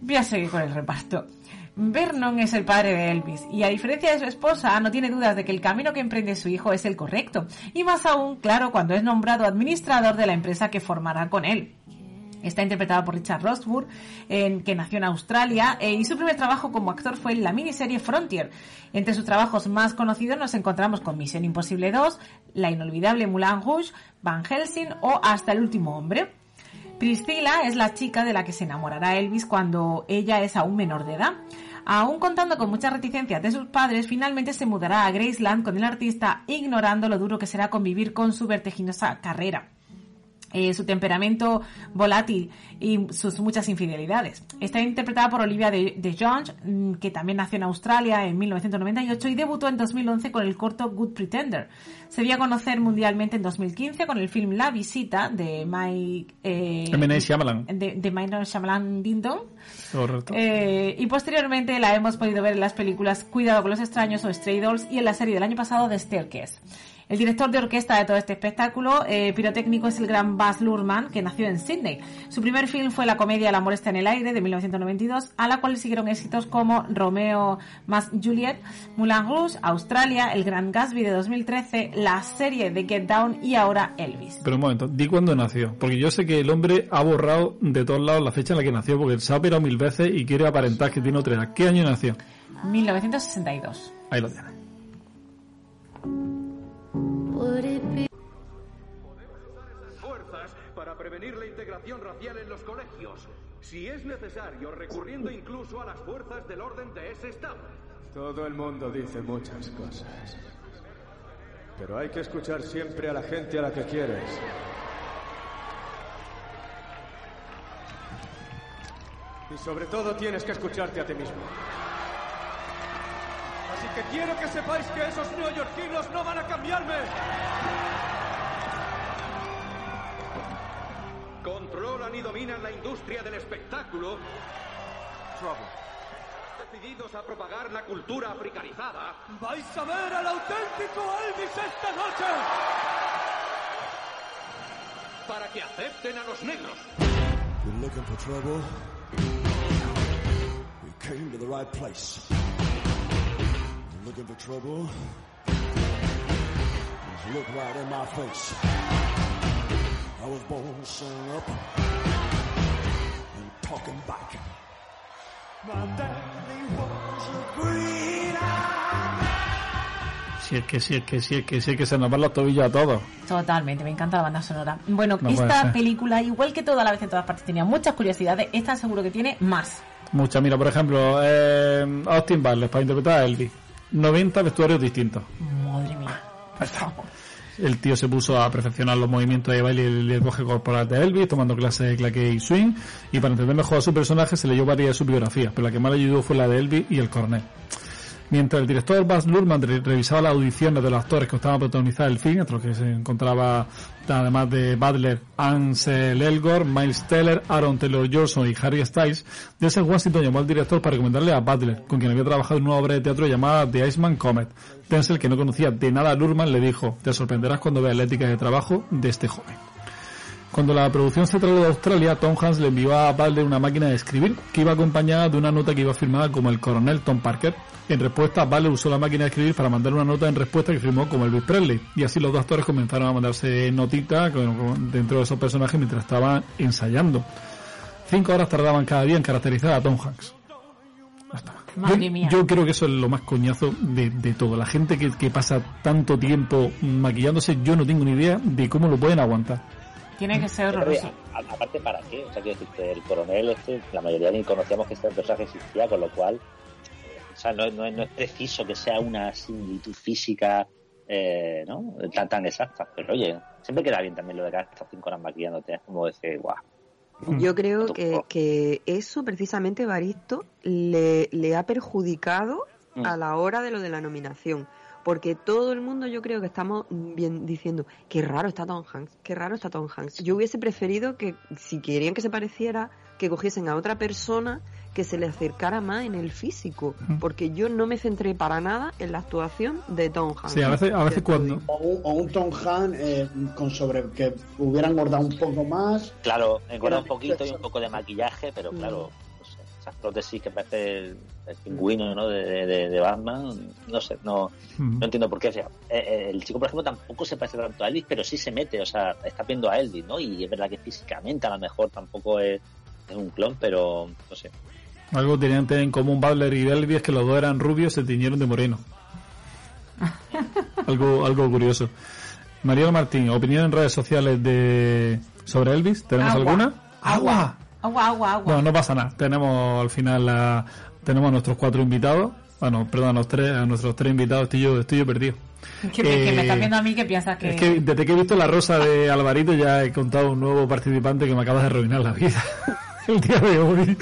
Voy a seguir con el reparto. Vernon es el padre de Elvis y a diferencia de su esposa no tiene dudas de que el camino que emprende su hijo es el correcto y más aún claro cuando es nombrado administrador de la empresa que formará con él. Está interpretado por Richard Rosburg, en, que nació en Australia, eh, y su primer trabajo como actor fue en la miniserie Frontier. Entre sus trabajos más conocidos nos encontramos con Misión Imposible 2, La inolvidable Moulin Rouge, Van Helsing o Hasta el último hombre. Priscilla es la chica de la que se enamorará Elvis cuando ella es aún menor de edad. Aún contando con muchas reticencias de sus padres, finalmente se mudará a Graceland con el artista, ignorando lo duro que será convivir con su vertiginosa carrera. Eh, su temperamento volátil y sus muchas infidelidades. Está interpretada por Olivia de, de Jones, mm, que también nació en Australia en 1998 y debutó en 2011 con el corto Good Pretender. Se dio a conocer mundialmente en 2015 con el film La Visita de Mike... Eh, M. Shyamalan. de, de Night Shyamalan Ding Dong. Correcto. Eh, y posteriormente la hemos podido ver en las películas Cuidado con los extraños o Stray Dolls y en la serie del año pasado de Staircase. El director de orquesta de todo este espectáculo eh, pirotécnico es el gran Baz Luhrmann, que nació en Sydney. Su primer film fue la comedia El amor está en el aire, de 1992, a la cual le siguieron éxitos como Romeo más Juliet, Moulin Rouge, Australia, El Gran Gatsby de 2013, la serie de Get Down y ahora Elvis. Pero un momento, di cuándo nació. Porque yo sé que el hombre ha borrado de todos lados la fecha en la que nació, porque se ha operado mil veces y quiere aparentar que tiene otra edad. ¿Qué año nació? 1962. Ahí lo tiene. Racial en los colegios, si es necesario, recurriendo incluso a las fuerzas del orden de ese Estado. Todo el mundo dice muchas cosas. Pero hay que escuchar siempre a la gente a la que quieres. Y sobre todo tienes que escucharte a ti mismo. Así que quiero que sepáis que esos neoyorquinos no van a cambiarme. Controlan y dominan la industria del espectáculo. Decididos a propagar la cultura africanizada. ¡Vais a ver al auténtico Elvis esta noche! Para que acepten a los negros. You're looking for trouble? We came to the right place. You're looking for trouble? Just look right in my face. I was born to sing up and talking back. My daddy was a green Si es que, si es que, si es que, si es que se nos van los tobillos a todos. Totalmente, me encanta la banda sonora. Bueno, No esta película, igual que toda la vez en todas partes, tenía muchas curiosidades. Esta seguro que tiene más. Muchas, mira, por ejemplo, eh, Austin Butler para interpretar a Elvis. 90 vestuarios distintos. Madre mía. El tío se puso a perfeccionar los movimientos de baile y el lenguaje corporal de Elvis, tomando clases de claqué y swing. Y para entender mejor a su personaje se leyó varias de sus biografías, pero la que más le ayudó fue la de Elvis y el coronel. Mientras el director Baz Luhrmann re- revisaba las audiciones de los actores que estaban a protagonizar el film, entre los que se encontraba además de Butler, Ansel Elgort, Miles Teller, Aaron Taylor Johnson y Harry Styles, Denzel Washington llamó al director para recomendarle a Butler, con quien había trabajado en una obra de teatro llamada The Iceman Comet. Denzel, que no conocía de nada a Luhrmann, le dijo, te sorprenderás cuando veas la ética de trabajo de este joven. Cuando la producción se trasladó a Australia, Tom Hanks le envió a Butler una máquina de escribir que iba acompañada de una nota que iba firmada como el coronel Tom Parker. En respuesta, Butler usó la máquina de escribir para mandar una nota en respuesta que firmó como Elvis Presley. Y así los dos actores comenzaron a mandarse notitas dentro de esos personajes mientras estaban ensayando. Cinco horas tardaban cada día en caracterizar a Tom Hanks. Madre yo, mía. yo creo que eso es lo más coñazo de, de todo. La gente que, que pasa tanto tiempo maquillándose, yo no tengo ni idea de cómo lo pueden aguantar. Tiene que ser horroroso. aparte, ¿para qué? O sea, quiero decirte, el coronel, este, la mayoría ni conocíamos que este personaje existía, con lo cual, o sea, no, no, no es preciso que sea una similitud física, eh, ¿no? Tan, tan exacta. Pero oye, siempre queda bien también lo de que hasta cinco horas maquillándote, es como decir, guau. Yo creo que, que eso precisamente Baristo le, le ha perjudicado Mm. a la hora de lo de la nominación. Porque todo el mundo yo creo que estamos bien diciendo, qué raro está Tom Hanks, qué raro está Tom Hanks. Yo hubiese preferido que si querían que se pareciera, que cogiesen a otra persona que se le acercara más en el físico. Porque yo no me centré para nada en la actuación de Tom Hanks. Sí, a veces, a veces cuando... O un, o un Tom Hanks eh, con sobre que hubiera engordado un poco más. Claro, engorda un poquito y un poco de maquillaje, pero claro, no sé, esas prótesis que parece el, el pingüino ¿no? de, de, de Batman, no sé, no, no entiendo por qué. O sea, eh, eh, el chico, por ejemplo, tampoco se parece tanto a Elvis, pero sí se mete, o sea, está viendo a Elvis, ¿no? Y es verdad que físicamente a lo mejor tampoco es, es un clon, pero no sé. Algo tenían en común Butler y Elvis es que los dos eran rubios y se tiñeron de moreno. algo, algo curioso. Mariano Martín, opinión en redes sociales de sobre Elvis, ¿tenemos Agua. alguna? Agua. Agua, agua, agua. No, no pasa nada. Tenemos al final la, tenemos a nuestros cuatro invitados. Bueno, perdón, a, los tres, a nuestros tres invitados estoy yo, estoy yo perdido. Que, me- que me Eh, estás viendo a mí que piensas que... Es que desde que he visto la rosa de Alvarito ya he contado un nuevo participante que me acaba de arruinar la vida el día de hoy.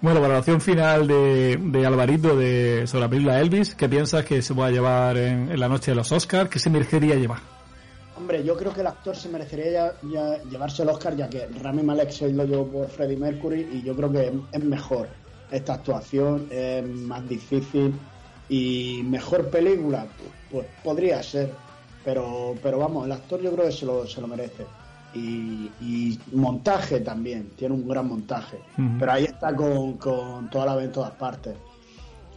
Bueno, valoración final de, de Alvarito de, sobre la película Elvis. ¿Qué piensas que se pueda llevar en, en la noche de los Oscars? ¿Qué se merecería llevar? Hombre, yo creo que el actor se merecería ya, ya llevarse el Oscar, ya que Rami Malek se lo llevó por Freddie Mercury y yo creo que es mejor esta actuación, es más difícil y mejor película, pues podría ser, pero pero vamos, el actor yo creo que se lo, se lo merece. Y, y montaje también, tiene un gran montaje, pero ahí está con, con toda la vez en todas partes.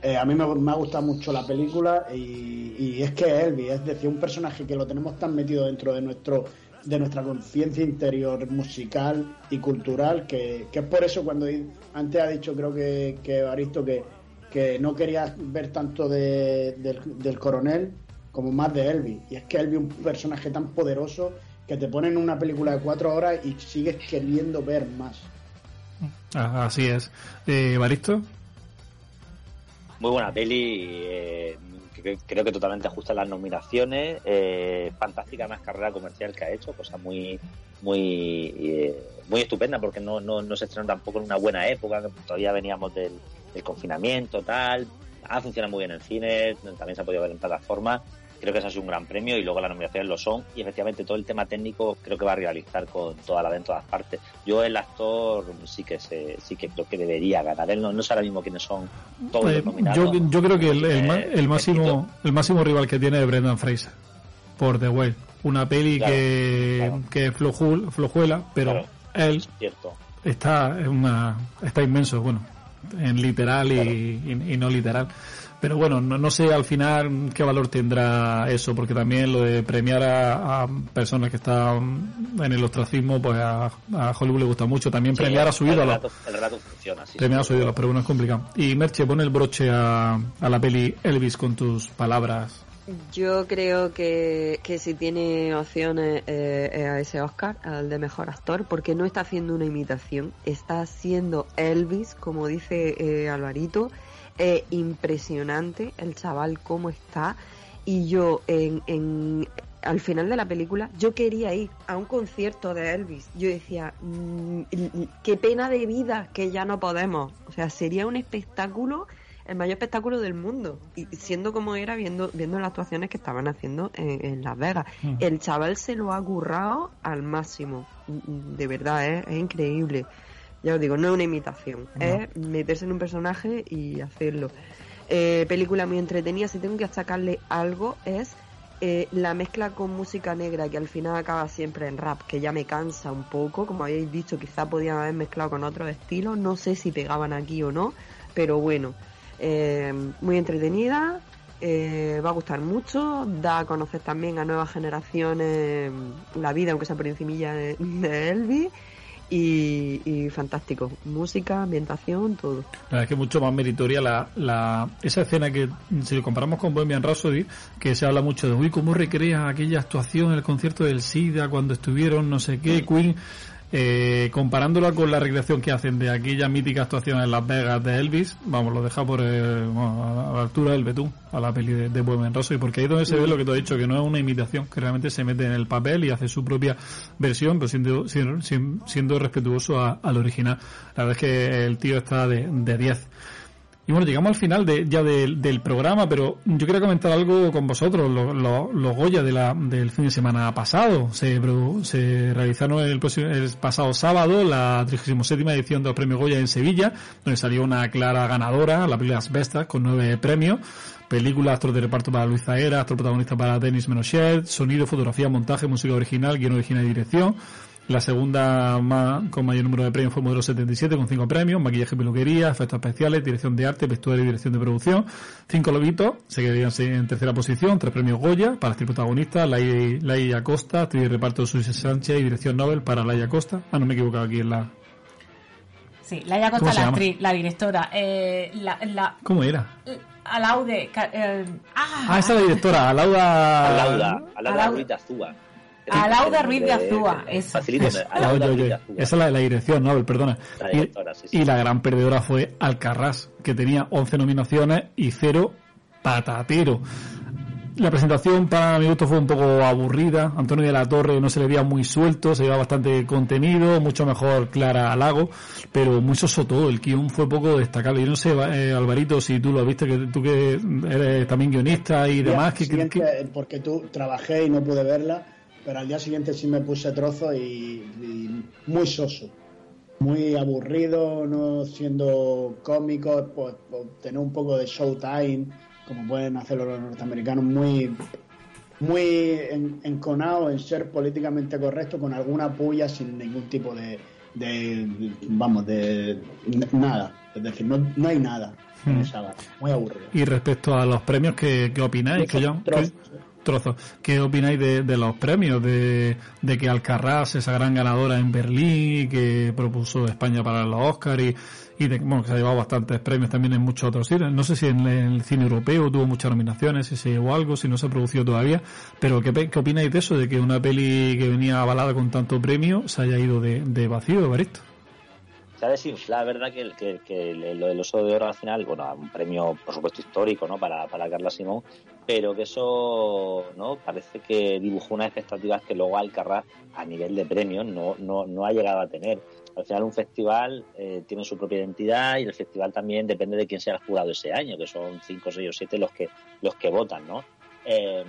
Eh, a mí me, me ha gustado mucho la película y, es que Elvis, es decir, un personaje que lo tenemos tan metido dentro de nuestro de nuestra conciencia interior musical y cultural que, es por eso cuando antes ha dicho creo que, que Evaristo que, que no quería ver tanto de- del, coronel como más de Elvis y es que Elvis es un personaje tan poderoso que te ponen una película de cuatro horas y sigues queriendo ver más Ah, así es. Eh, ¿Baristo? Muy buena peli. eh, creo que totalmente ajusta las nominaciones. eh, fantástica más carrera comercial que ha hecho, cosa muy muy eh, muy estupenda porque no, no, no se estrenó tampoco en una buena época, todavía veníamos del, del confinamiento, tal. Ha funcionado muy bien en cine, también se ha podido ver en plataforma. Creo que ese ha sido un gran premio y luego las nominaciones lo son. Y efectivamente todo el tema técnico creo que va a rivalizar con toda la de en todas partes. Yo el actor sí que se, sí que creo que debería ganar. Él no, no sé ahora mismo quiénes son todos Eh, los nominados. yo, yo creo que el, el Eh, el máximo el máximo rival que tiene es Brendan Fraser por The Whale. Una peli Claro, que, que es flojul- flojuela, pero él Cierto. está en una está inmenso, bueno, en literal y, y- y no literal. Pero bueno, no, no sé al final qué valor tendrá eso, porque también lo de premiar a, a personas que están en el ostracismo, pues a, a Hollywood le gusta mucho. También Sí, premiar a su el ídolo. relato- El relato funciona, sí. Premiar a su ídolo, pero bueno, es complicado. Y Merche, pone el broche a, a la peli Elvis con tus palabras. Yo creo que, que si tiene opciones eh, a ese Oscar, al de mejor actor, porque no está haciendo una imitación, está haciendo Elvis, como dice eh, Alvarito, eh, impresionante el chaval cómo está. Y yo en, en al final de la película yo quería ir a un concierto de Elvis. Yo decía, mm, qué pena de vida que ya no podemos. O sea, sería un espectáculo el mayor espectáculo del mundo y siendo como era viendo viendo las actuaciones que estaban haciendo en, en Las Vegas Mm. el chaval se lo ha currado al máximo de verdad ¿eh? es increíble ya os digo no es una imitación No. es meterse en un personaje y hacerlo Eh, película muy entretenida si tengo que sacarle algo es eh, la mezcla con música negra que al final acaba siempre en rap que ya me cansa un poco como habéis dicho quizá podían haber mezclado con otros estilos no sé si pegaban aquí o no pero bueno eh, muy entretenida, eh, va a gustar mucho, da a conocer también a nuevas generaciones la vida, aunque sea por encimilla de, de Elvis, y, y fantástico, música, ambientación, todo. La verdad es que mucho más meritoria la, la, esa escena que, si lo comparamos con Bohemian Rhapsody, que se habla mucho de, uy, cómo recrea aquella actuación en el concierto del SIDA cuando estuvieron no sé qué, Queen, eh, comparándola con la recreación que hacen de aquella mítica actuación en Las Vegas de Elvis, vamos, lo deja por eh, bueno, a la altura del betún, a la peli de, de Bohemian Rhapsody, porque ahí es donde se ve lo que tú has dicho, que no es una imitación, que realmente se mete en el papel y hace su propia versión, pero siendo, siendo, siendo respetuoso al original. La verdad es que el tío está de de 10. Y bueno, llegamos al final de, ya del, del programa, pero yo quería comentar algo con vosotros. Los lo, Goya de la, del fin de semana pasado se, se realizaron el, próximo- el pasado sábado la 37 edición de los premios Goya en Sevilla, donde salió una clara ganadora, la película Asbestas, con nueve premios. Película, actor de reparto para Luisa Era, actor protagonista para Denis Menochet, sonido, fotografía, montaje, música original, guion original y dirección. La segunda ma- con mayor número de premios fue Modelo 77 con cinco premios, maquillaje y peluquería, efectos especiales, dirección de arte, vestuario y dirección de producción. Cinco lobitos, se quedarían en tercera posición, tres premios Goya para actriz protagonista, Lai- Laia Costa, actriz de reparto Susi Sánchez y dirección Nobel para Laia Costa. Ah, no me he equivocado aquí en la... Sí, Laia ¿Cómo Costa, la actriz, la directora. Eh, la, la, ¿Cómo era? Alaude. ca- eh, ah, Ah, esa es la directora, Alauda... Alauda, Alauda Alauda. De Azúa. Alauda Ruiz de Azúa. Eso. Facilito, Es- Alauda oye, Ruiz de Azúa. esa es la, la dirección, Nobel, perdona. La Y- directora, sí, sí. Y, la gran perdedora fue Alcarrás, que tenía 11 nominaciones y cero patatero. La presentación para mi gusto fue un poco aburrida. Antonio de la Torre no se le veía muy suelto, se llevaba bastante contenido, mucho mejor Clara Lago, pero muy soso todo. El guion fue poco destacable. Yo no sé, eh, Alvarito, si tú lo viste, que tú que eres también guionista y demás, que, que- porque tú trabajé y no pude verla, pero al día siguiente sí me puse trozo y, y muy soso, muy aburrido, no siendo cómico, pues, pues, tener un poco de showtime, como pueden hacerlo los norteamericanos, muy muy en- enconado en ser políticamente correcto con alguna puya sin ningún tipo de, de- vamos de nada es decir no, no hay nada en Hmm. esa gala. muy aburrido Y respecto a los premios, ¿qué, qué opináis? Que yo- que- trozos. ¿Qué opináis de, de los premios? De, de que Alcarrás, esa gran ganadora en Berlín, que propuso España para los Oscars y, y de, bueno, que se ha llevado bastantes premios también en muchos otros sitios. No sé si en el cine europeo tuvo muchas nominaciones, si se llevó algo, si no se ha producido todavía. Pero ¿qué, qué opináis de eso? De que una peli que venía avalada con tanto premio se haya ido de, de vacío, Evaristo. Se ha desinflado, es verdad que, que, que lo del oso de oro al final, bueno, un premio por supuesto histórico, ¿no? Para, para Carla Simón, pero que eso, ¿no? Parece que dibujó unas expectativas que luego Alcarrás a nivel de premios no, no, no ha llegado a tener. Al final un festival eh, tiene su propia identidad y el festival también depende de quién sea el jurado ese año, que son cinco, seis o siete los que, los que votan, ¿no? Eh,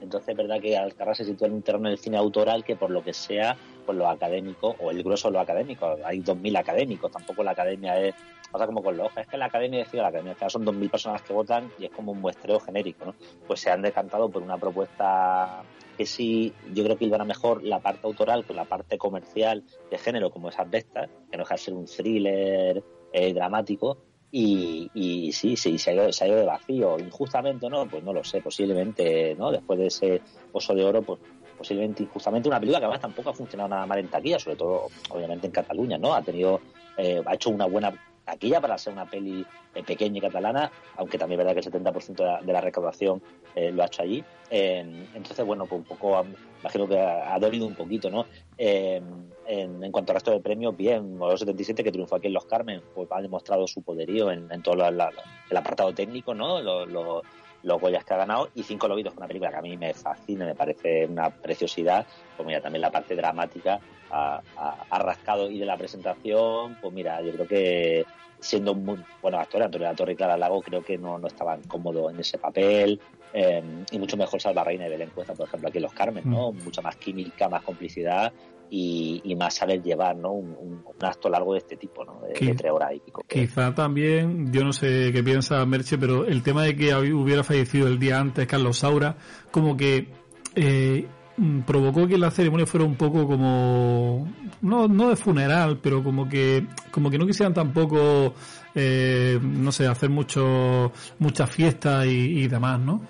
entonces es verdad que Alcarrás se sitúa en un terreno del cine autoral que por lo que sea, pues lo académico, o el grueso de lo académico, hay 2.000 académicos, tampoco la academia es, pasa como con los es que la academia decía la academia, que son 2.000 personas que votan y es como un muestreo genérico, ¿no? Pues se han decantado por una propuesta que sí, yo creo que iban a mejor la parte autoral con la parte comercial de género, como esas bestas, que no deja de ser un thriller eh, dramático, y, y sí, sí, se ha, ido, se ha ido de vacío. Injustamente no, pues no lo sé, posiblemente, ¿no? Después de ese oso de oro, pues posiblemente injustamente una película que además tampoco ha funcionado nada mal en taquilla, sobre todo, obviamente, en Cataluña, ¿no? Ha tenido, eh, ha hecho una buena taquilla para ser una peli eh, pequeña y catalana, aunque también es verdad que el 70% de la, de la recaudación eh, lo ha hecho allí. Entonces, bueno, pues un poco, imagino que ha, ha dolido un poquito, ¿no? En, en cuanto al resto de premios, bien, Modelo 77 que triunfó aquí en Los Carmen, pues ha demostrado su poderío en, todo la- el apartado técnico, ¿no? Los, los Goyas que ha ganado y Cinco Lobitos, una película que a mí me fascina, me parece una preciosidad. Pues mira, también la parte dramática ha, ha- ha rascado y de la presentación, pues mira, yo creo que siendo un muy buenos actores, Antonio La Torre y Clara Lago, creo que no, no estaban cómodos en ese papel. eh, y mucho mejor Salva Reina y Belén Cuesta, por ejemplo, aquí en Los Carmen, ¿no? Mucha más química, más complicidad y, y más saber llevar, ¿no? Un, un- un acto largo de este tipo, ¿no? De, tres horas y pico. Quizá también, yo no sé qué piensa Merche, pero el tema de que hubiera fallecido el día antes Carlos Saura, como que eh, mm, provocó que la ceremonia fuera un poco como, no, no de funeral, pero como que, como que no quisieran tampoco, eh, no sé, hacer mucho, muchas fiestas y, y demás, ¿no?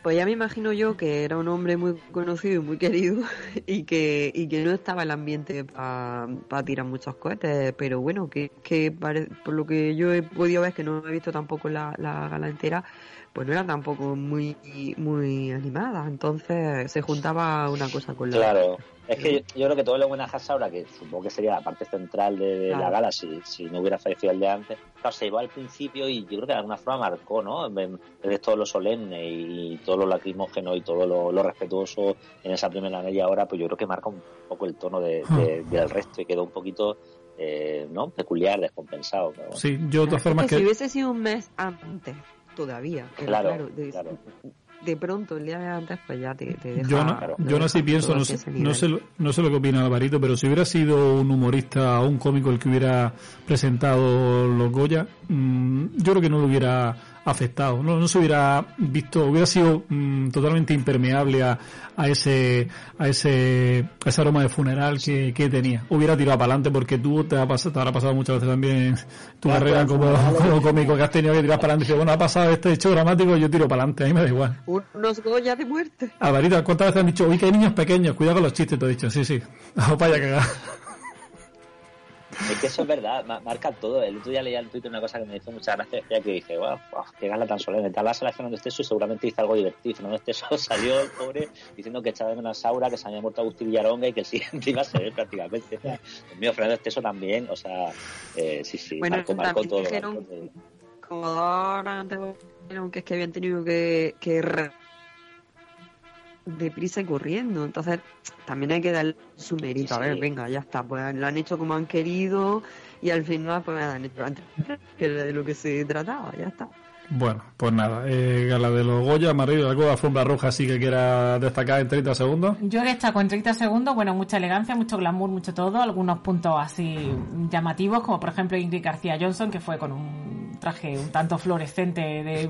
Pues ya me imagino yo que era un hombre muy conocido y muy querido y que, y que no estaba el ambiente para tirar muchos cohetes, pero bueno, que, que pare- por lo que yo he podido ver, que no he visto tampoco la, la gala entera, pues no era tampoco muy, muy animada, entonces se juntaba una cosa con la Claro, es que yo, yo creo que todo el homenaje a Saura, que supongo que sería la parte central de, de la gala si, si no hubiera fallecido el de antes, claro, se llevó al principio y yo creo que de alguna forma marcó, ¿no? En vez de todo lo solemne y todo lo lacrimógeno y todo lo, lo respetuoso en esa primera media hora, pues yo creo que marca un poco el tono de- de- del resto y quedó un poquito, eh, ¿no? Peculiar, descompensado. pero bueno. Sí, yo de todas formas Es que si hubiese sido un mes antes, todavía. pero Claro, de, claro. de pronto, el día de antes, pues ya te, te deja. Yo no, yo no sí pienso, no sé, no, sé, lo- no sé lo que opina Alvarito, pero si hubiera sido un humorista o un cómico el que hubiera presentado los Goya, mm, yo creo que no lo hubiera afectado, no, no se hubiera visto, hubiera sido mm, totalmente impermeable a, a ese a ese a ese aroma de funeral que, que tenía. Hubiera tirado para adelante porque tú te, ha pasado, te habrá pasado muchas veces también tu Ya, carrera pues, como, funerales. como cómico que has tenido que tirar para adelante y dices, bueno, ha pasado este hecho dramático, yo tiro para adelante, a mí me da igual. Unos Goya de muerte. Alvarito, ¿cuántas veces han dicho, uy, que hay niños pequeños, cuidado con los chistes? Te he dicho, sí, sí. Allá cagar. Es que eso es verdad, ma- marca todo. El otro día leía en Twitter una cosa que me hizo mucha gracia, decía que dije, wow, qué gala tan solemne. Tal la selección de Esteso y seguramente hizo algo divertido. Fernando Esteso salió el pobre diciendo que echaba de menos a Saura, que se había muerto Agustín Villaronga y que el siguiente iba a ser él prácticamente. Dios mío, Fernando Esteso también, o sea, eh, sí, sí, Bueno, marcó, marcó también todo. dijeron- marcó todo. Como dos horas antes, dijeron que es que habían tenido que, deprisa y corriendo. Entonces, también hay que darle su mérito. A ver, sí. venga, ya está. Pues lo han hecho como han querido y al final, pues han hecho antes que era de lo que se trataba. Ya está. Bueno, pues nada, eh, gala de los Goya, Mario, algo de alfombra roja así que quiera destacar en 30 segundos. Yo he destaco en 30 segundos, bueno, mucha elegancia, mucho glamour, mucho todo, algunos puntos así llamativos, como por ejemplo Ingrid García Johnson, que fue con un traje un tanto fluorescente de,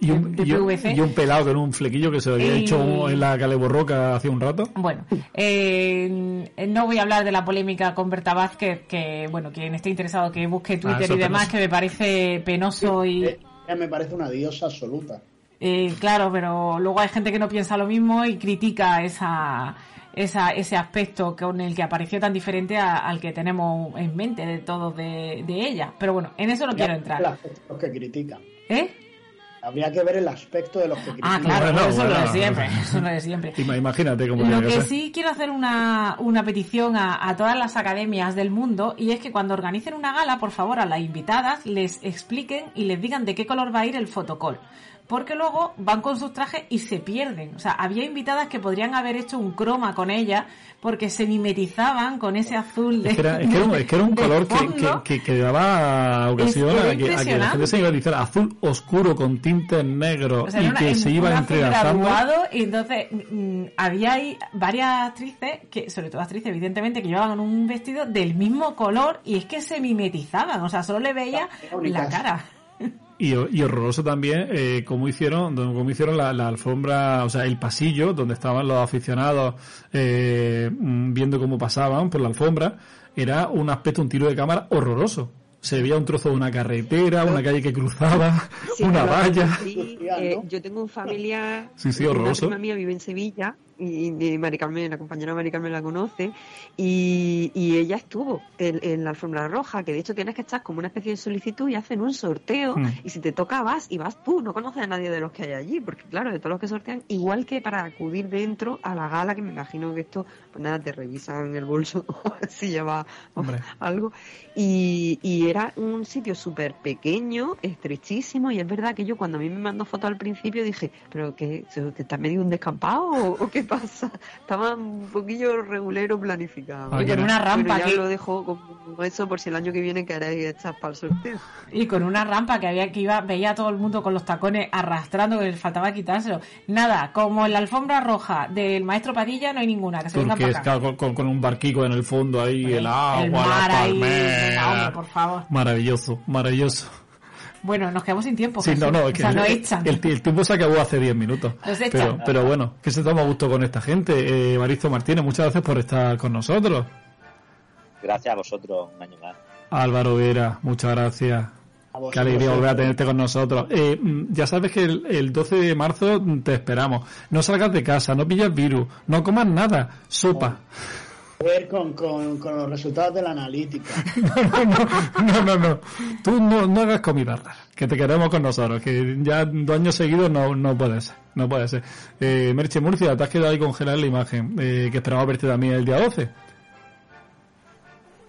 Y un, de y un- PVC. y un pelado con un flequillo que se lo había Y- hecho en la Caleborroca hace un rato. Bueno, eh, no voy a hablar de la polémica con Berta Vázquez, que bueno, quien esté interesado que busque Twitter Ah, eso y demás, penoso. que me parece penoso y... Eh, me parece una diosa absoluta. Eh, claro, pero luego hay gente que no piensa lo mismo y critica esa, esa, ese aspecto con el que apareció tan diferente a- al que tenemos en mente de todos de, de ella. Pero bueno, en eso no quiero entrar. Los que critican. ¿Eh? Habría que ver el aspecto de los que Ah, critican. claro, Bueno, eso lo bueno. de siempre, eso lo de siempre. Ima- Imagínate cómo Lo que sí quiero hacer una, una petición a, a todas las academias del mundo y es que cuando organicen una gala, por favor, a las invitadas les expliquen y les digan de qué color va a ir el fotocall. Porque luego van con sus trajes y se pierden. O sea, había invitadas que podrían haber hecho un croma con ella porque se mimetizaban con ese azul de. Es que era, es que era un, es que era un color que, que, que- que daba ocasión a, que, a que la gente se iba a decir azul oscuro con tintes negros O sea, y una- que en- se iba azul entrelazando. y entonces mm, había ahí varias actrices, que sobre todo actrices evidentemente, que llevaban un vestido del mismo color y es que se mimetizaban, o sea, solo le veía la cara. Y, y horroroso también eh, cómo hicieron cómo hicieron la, la alfombra, o sea, el pasillo donde estaban los aficionados eh, viendo cómo pasaban por la alfombra, era un aspecto, un tiro de cámara horroroso. Se veía un trozo de una carretera, una calle que cruzaba, Sí, una valla. sí, eh, yo tengo un familiar, Sí, sí, una horroroso. prima mía vive en Sevilla y, y Mari Carmen, la compañera Mari Carmen la conoce y, y ella estuvo en, en la alfombra roja, que de hecho tienes que estar como una especie de solicitud y hacen un sorteo Mm. y si te toca vas y vas tú, no conoces a nadie de los que hay allí, porque claro, de todos los que sortean, igual que para acudir dentro a la gala, que me imagino que esto, pues nada, te revisan el bolso si lleva Hombre. algo. Y, y era un sitio súper pequeño, estrechísimo, y es verdad que yo cuando a mí me mandó foto al principio dije, pero que que está medio un descampado o, o qué pasa? Estaba un poquillo regulero planificado. Y con una rampa Bueno, ya que- lo dejo como eso por si el año que viene queréis echar para el sorteo. Y con una rampa que había que iba, veía a todo el mundo con los tacones arrastrando, que les faltaba quitárselo. Nada, como en la alfombra roja del maestro Padilla no hay ninguna, que se acá. con, con- con un barquico en el fondo ahí, el agua, el la ahí, palmera. venga, hombre, por favor. Maravilloso, maravilloso. Bueno, nos quedamos sin tiempo. Sí, Jesús. no, no, o es que sea, el, no echan. el- el tiempo se acabó hace 10 minutos. Nos echan. Pero, pero bueno, que se toma gusto con esta gente. Eh, Baristo Martínez, muchas gracias por estar con nosotros. Gracias a vosotros un año más. Álvaro Vera, muchas gracias. Qué alegría volver a tenerte con nosotros. Eh, mm, ya sabes que el, el 12 de marzo te esperamos. No salgas de casa, no pilles virus, no comas nada, sopa. Ver con, con, con los resultados de la analítica. No, no, no. Tú no, no hagas comida rara, que te queremos con nosotros, que ya dos años seguidos no, no puede ser. No puede ser. Eh, Merche Murcia, te has quedado ahí congelada la imagen, eh, que esperamos verte también el día 12.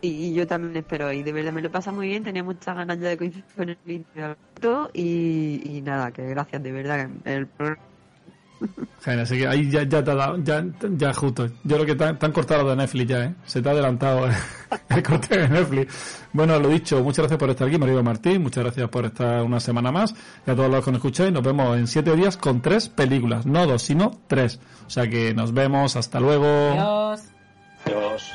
Y, y yo también espero, y de verdad me lo pasa muy bien, tenía muchas ganas ya de coincidir con el vídeo y, y nada, que gracias de verdad, que el programa Genial, así que ahí ya, ya te ha dado, ya, ya justo. Yo creo que te, han- te han cortado de Netflix ya, ¿eh? Se te ha adelantado eh, el corte de Netflix. Bueno, lo dicho, muchas gracias por estar aquí, Mario Martín, muchas gracias por estar una semana más. Y a todos los que nos escucháis, nos vemos en siete días con tres películas, no dos, sino tres. O sea que nos vemos, hasta luego. Adiós. Adiós.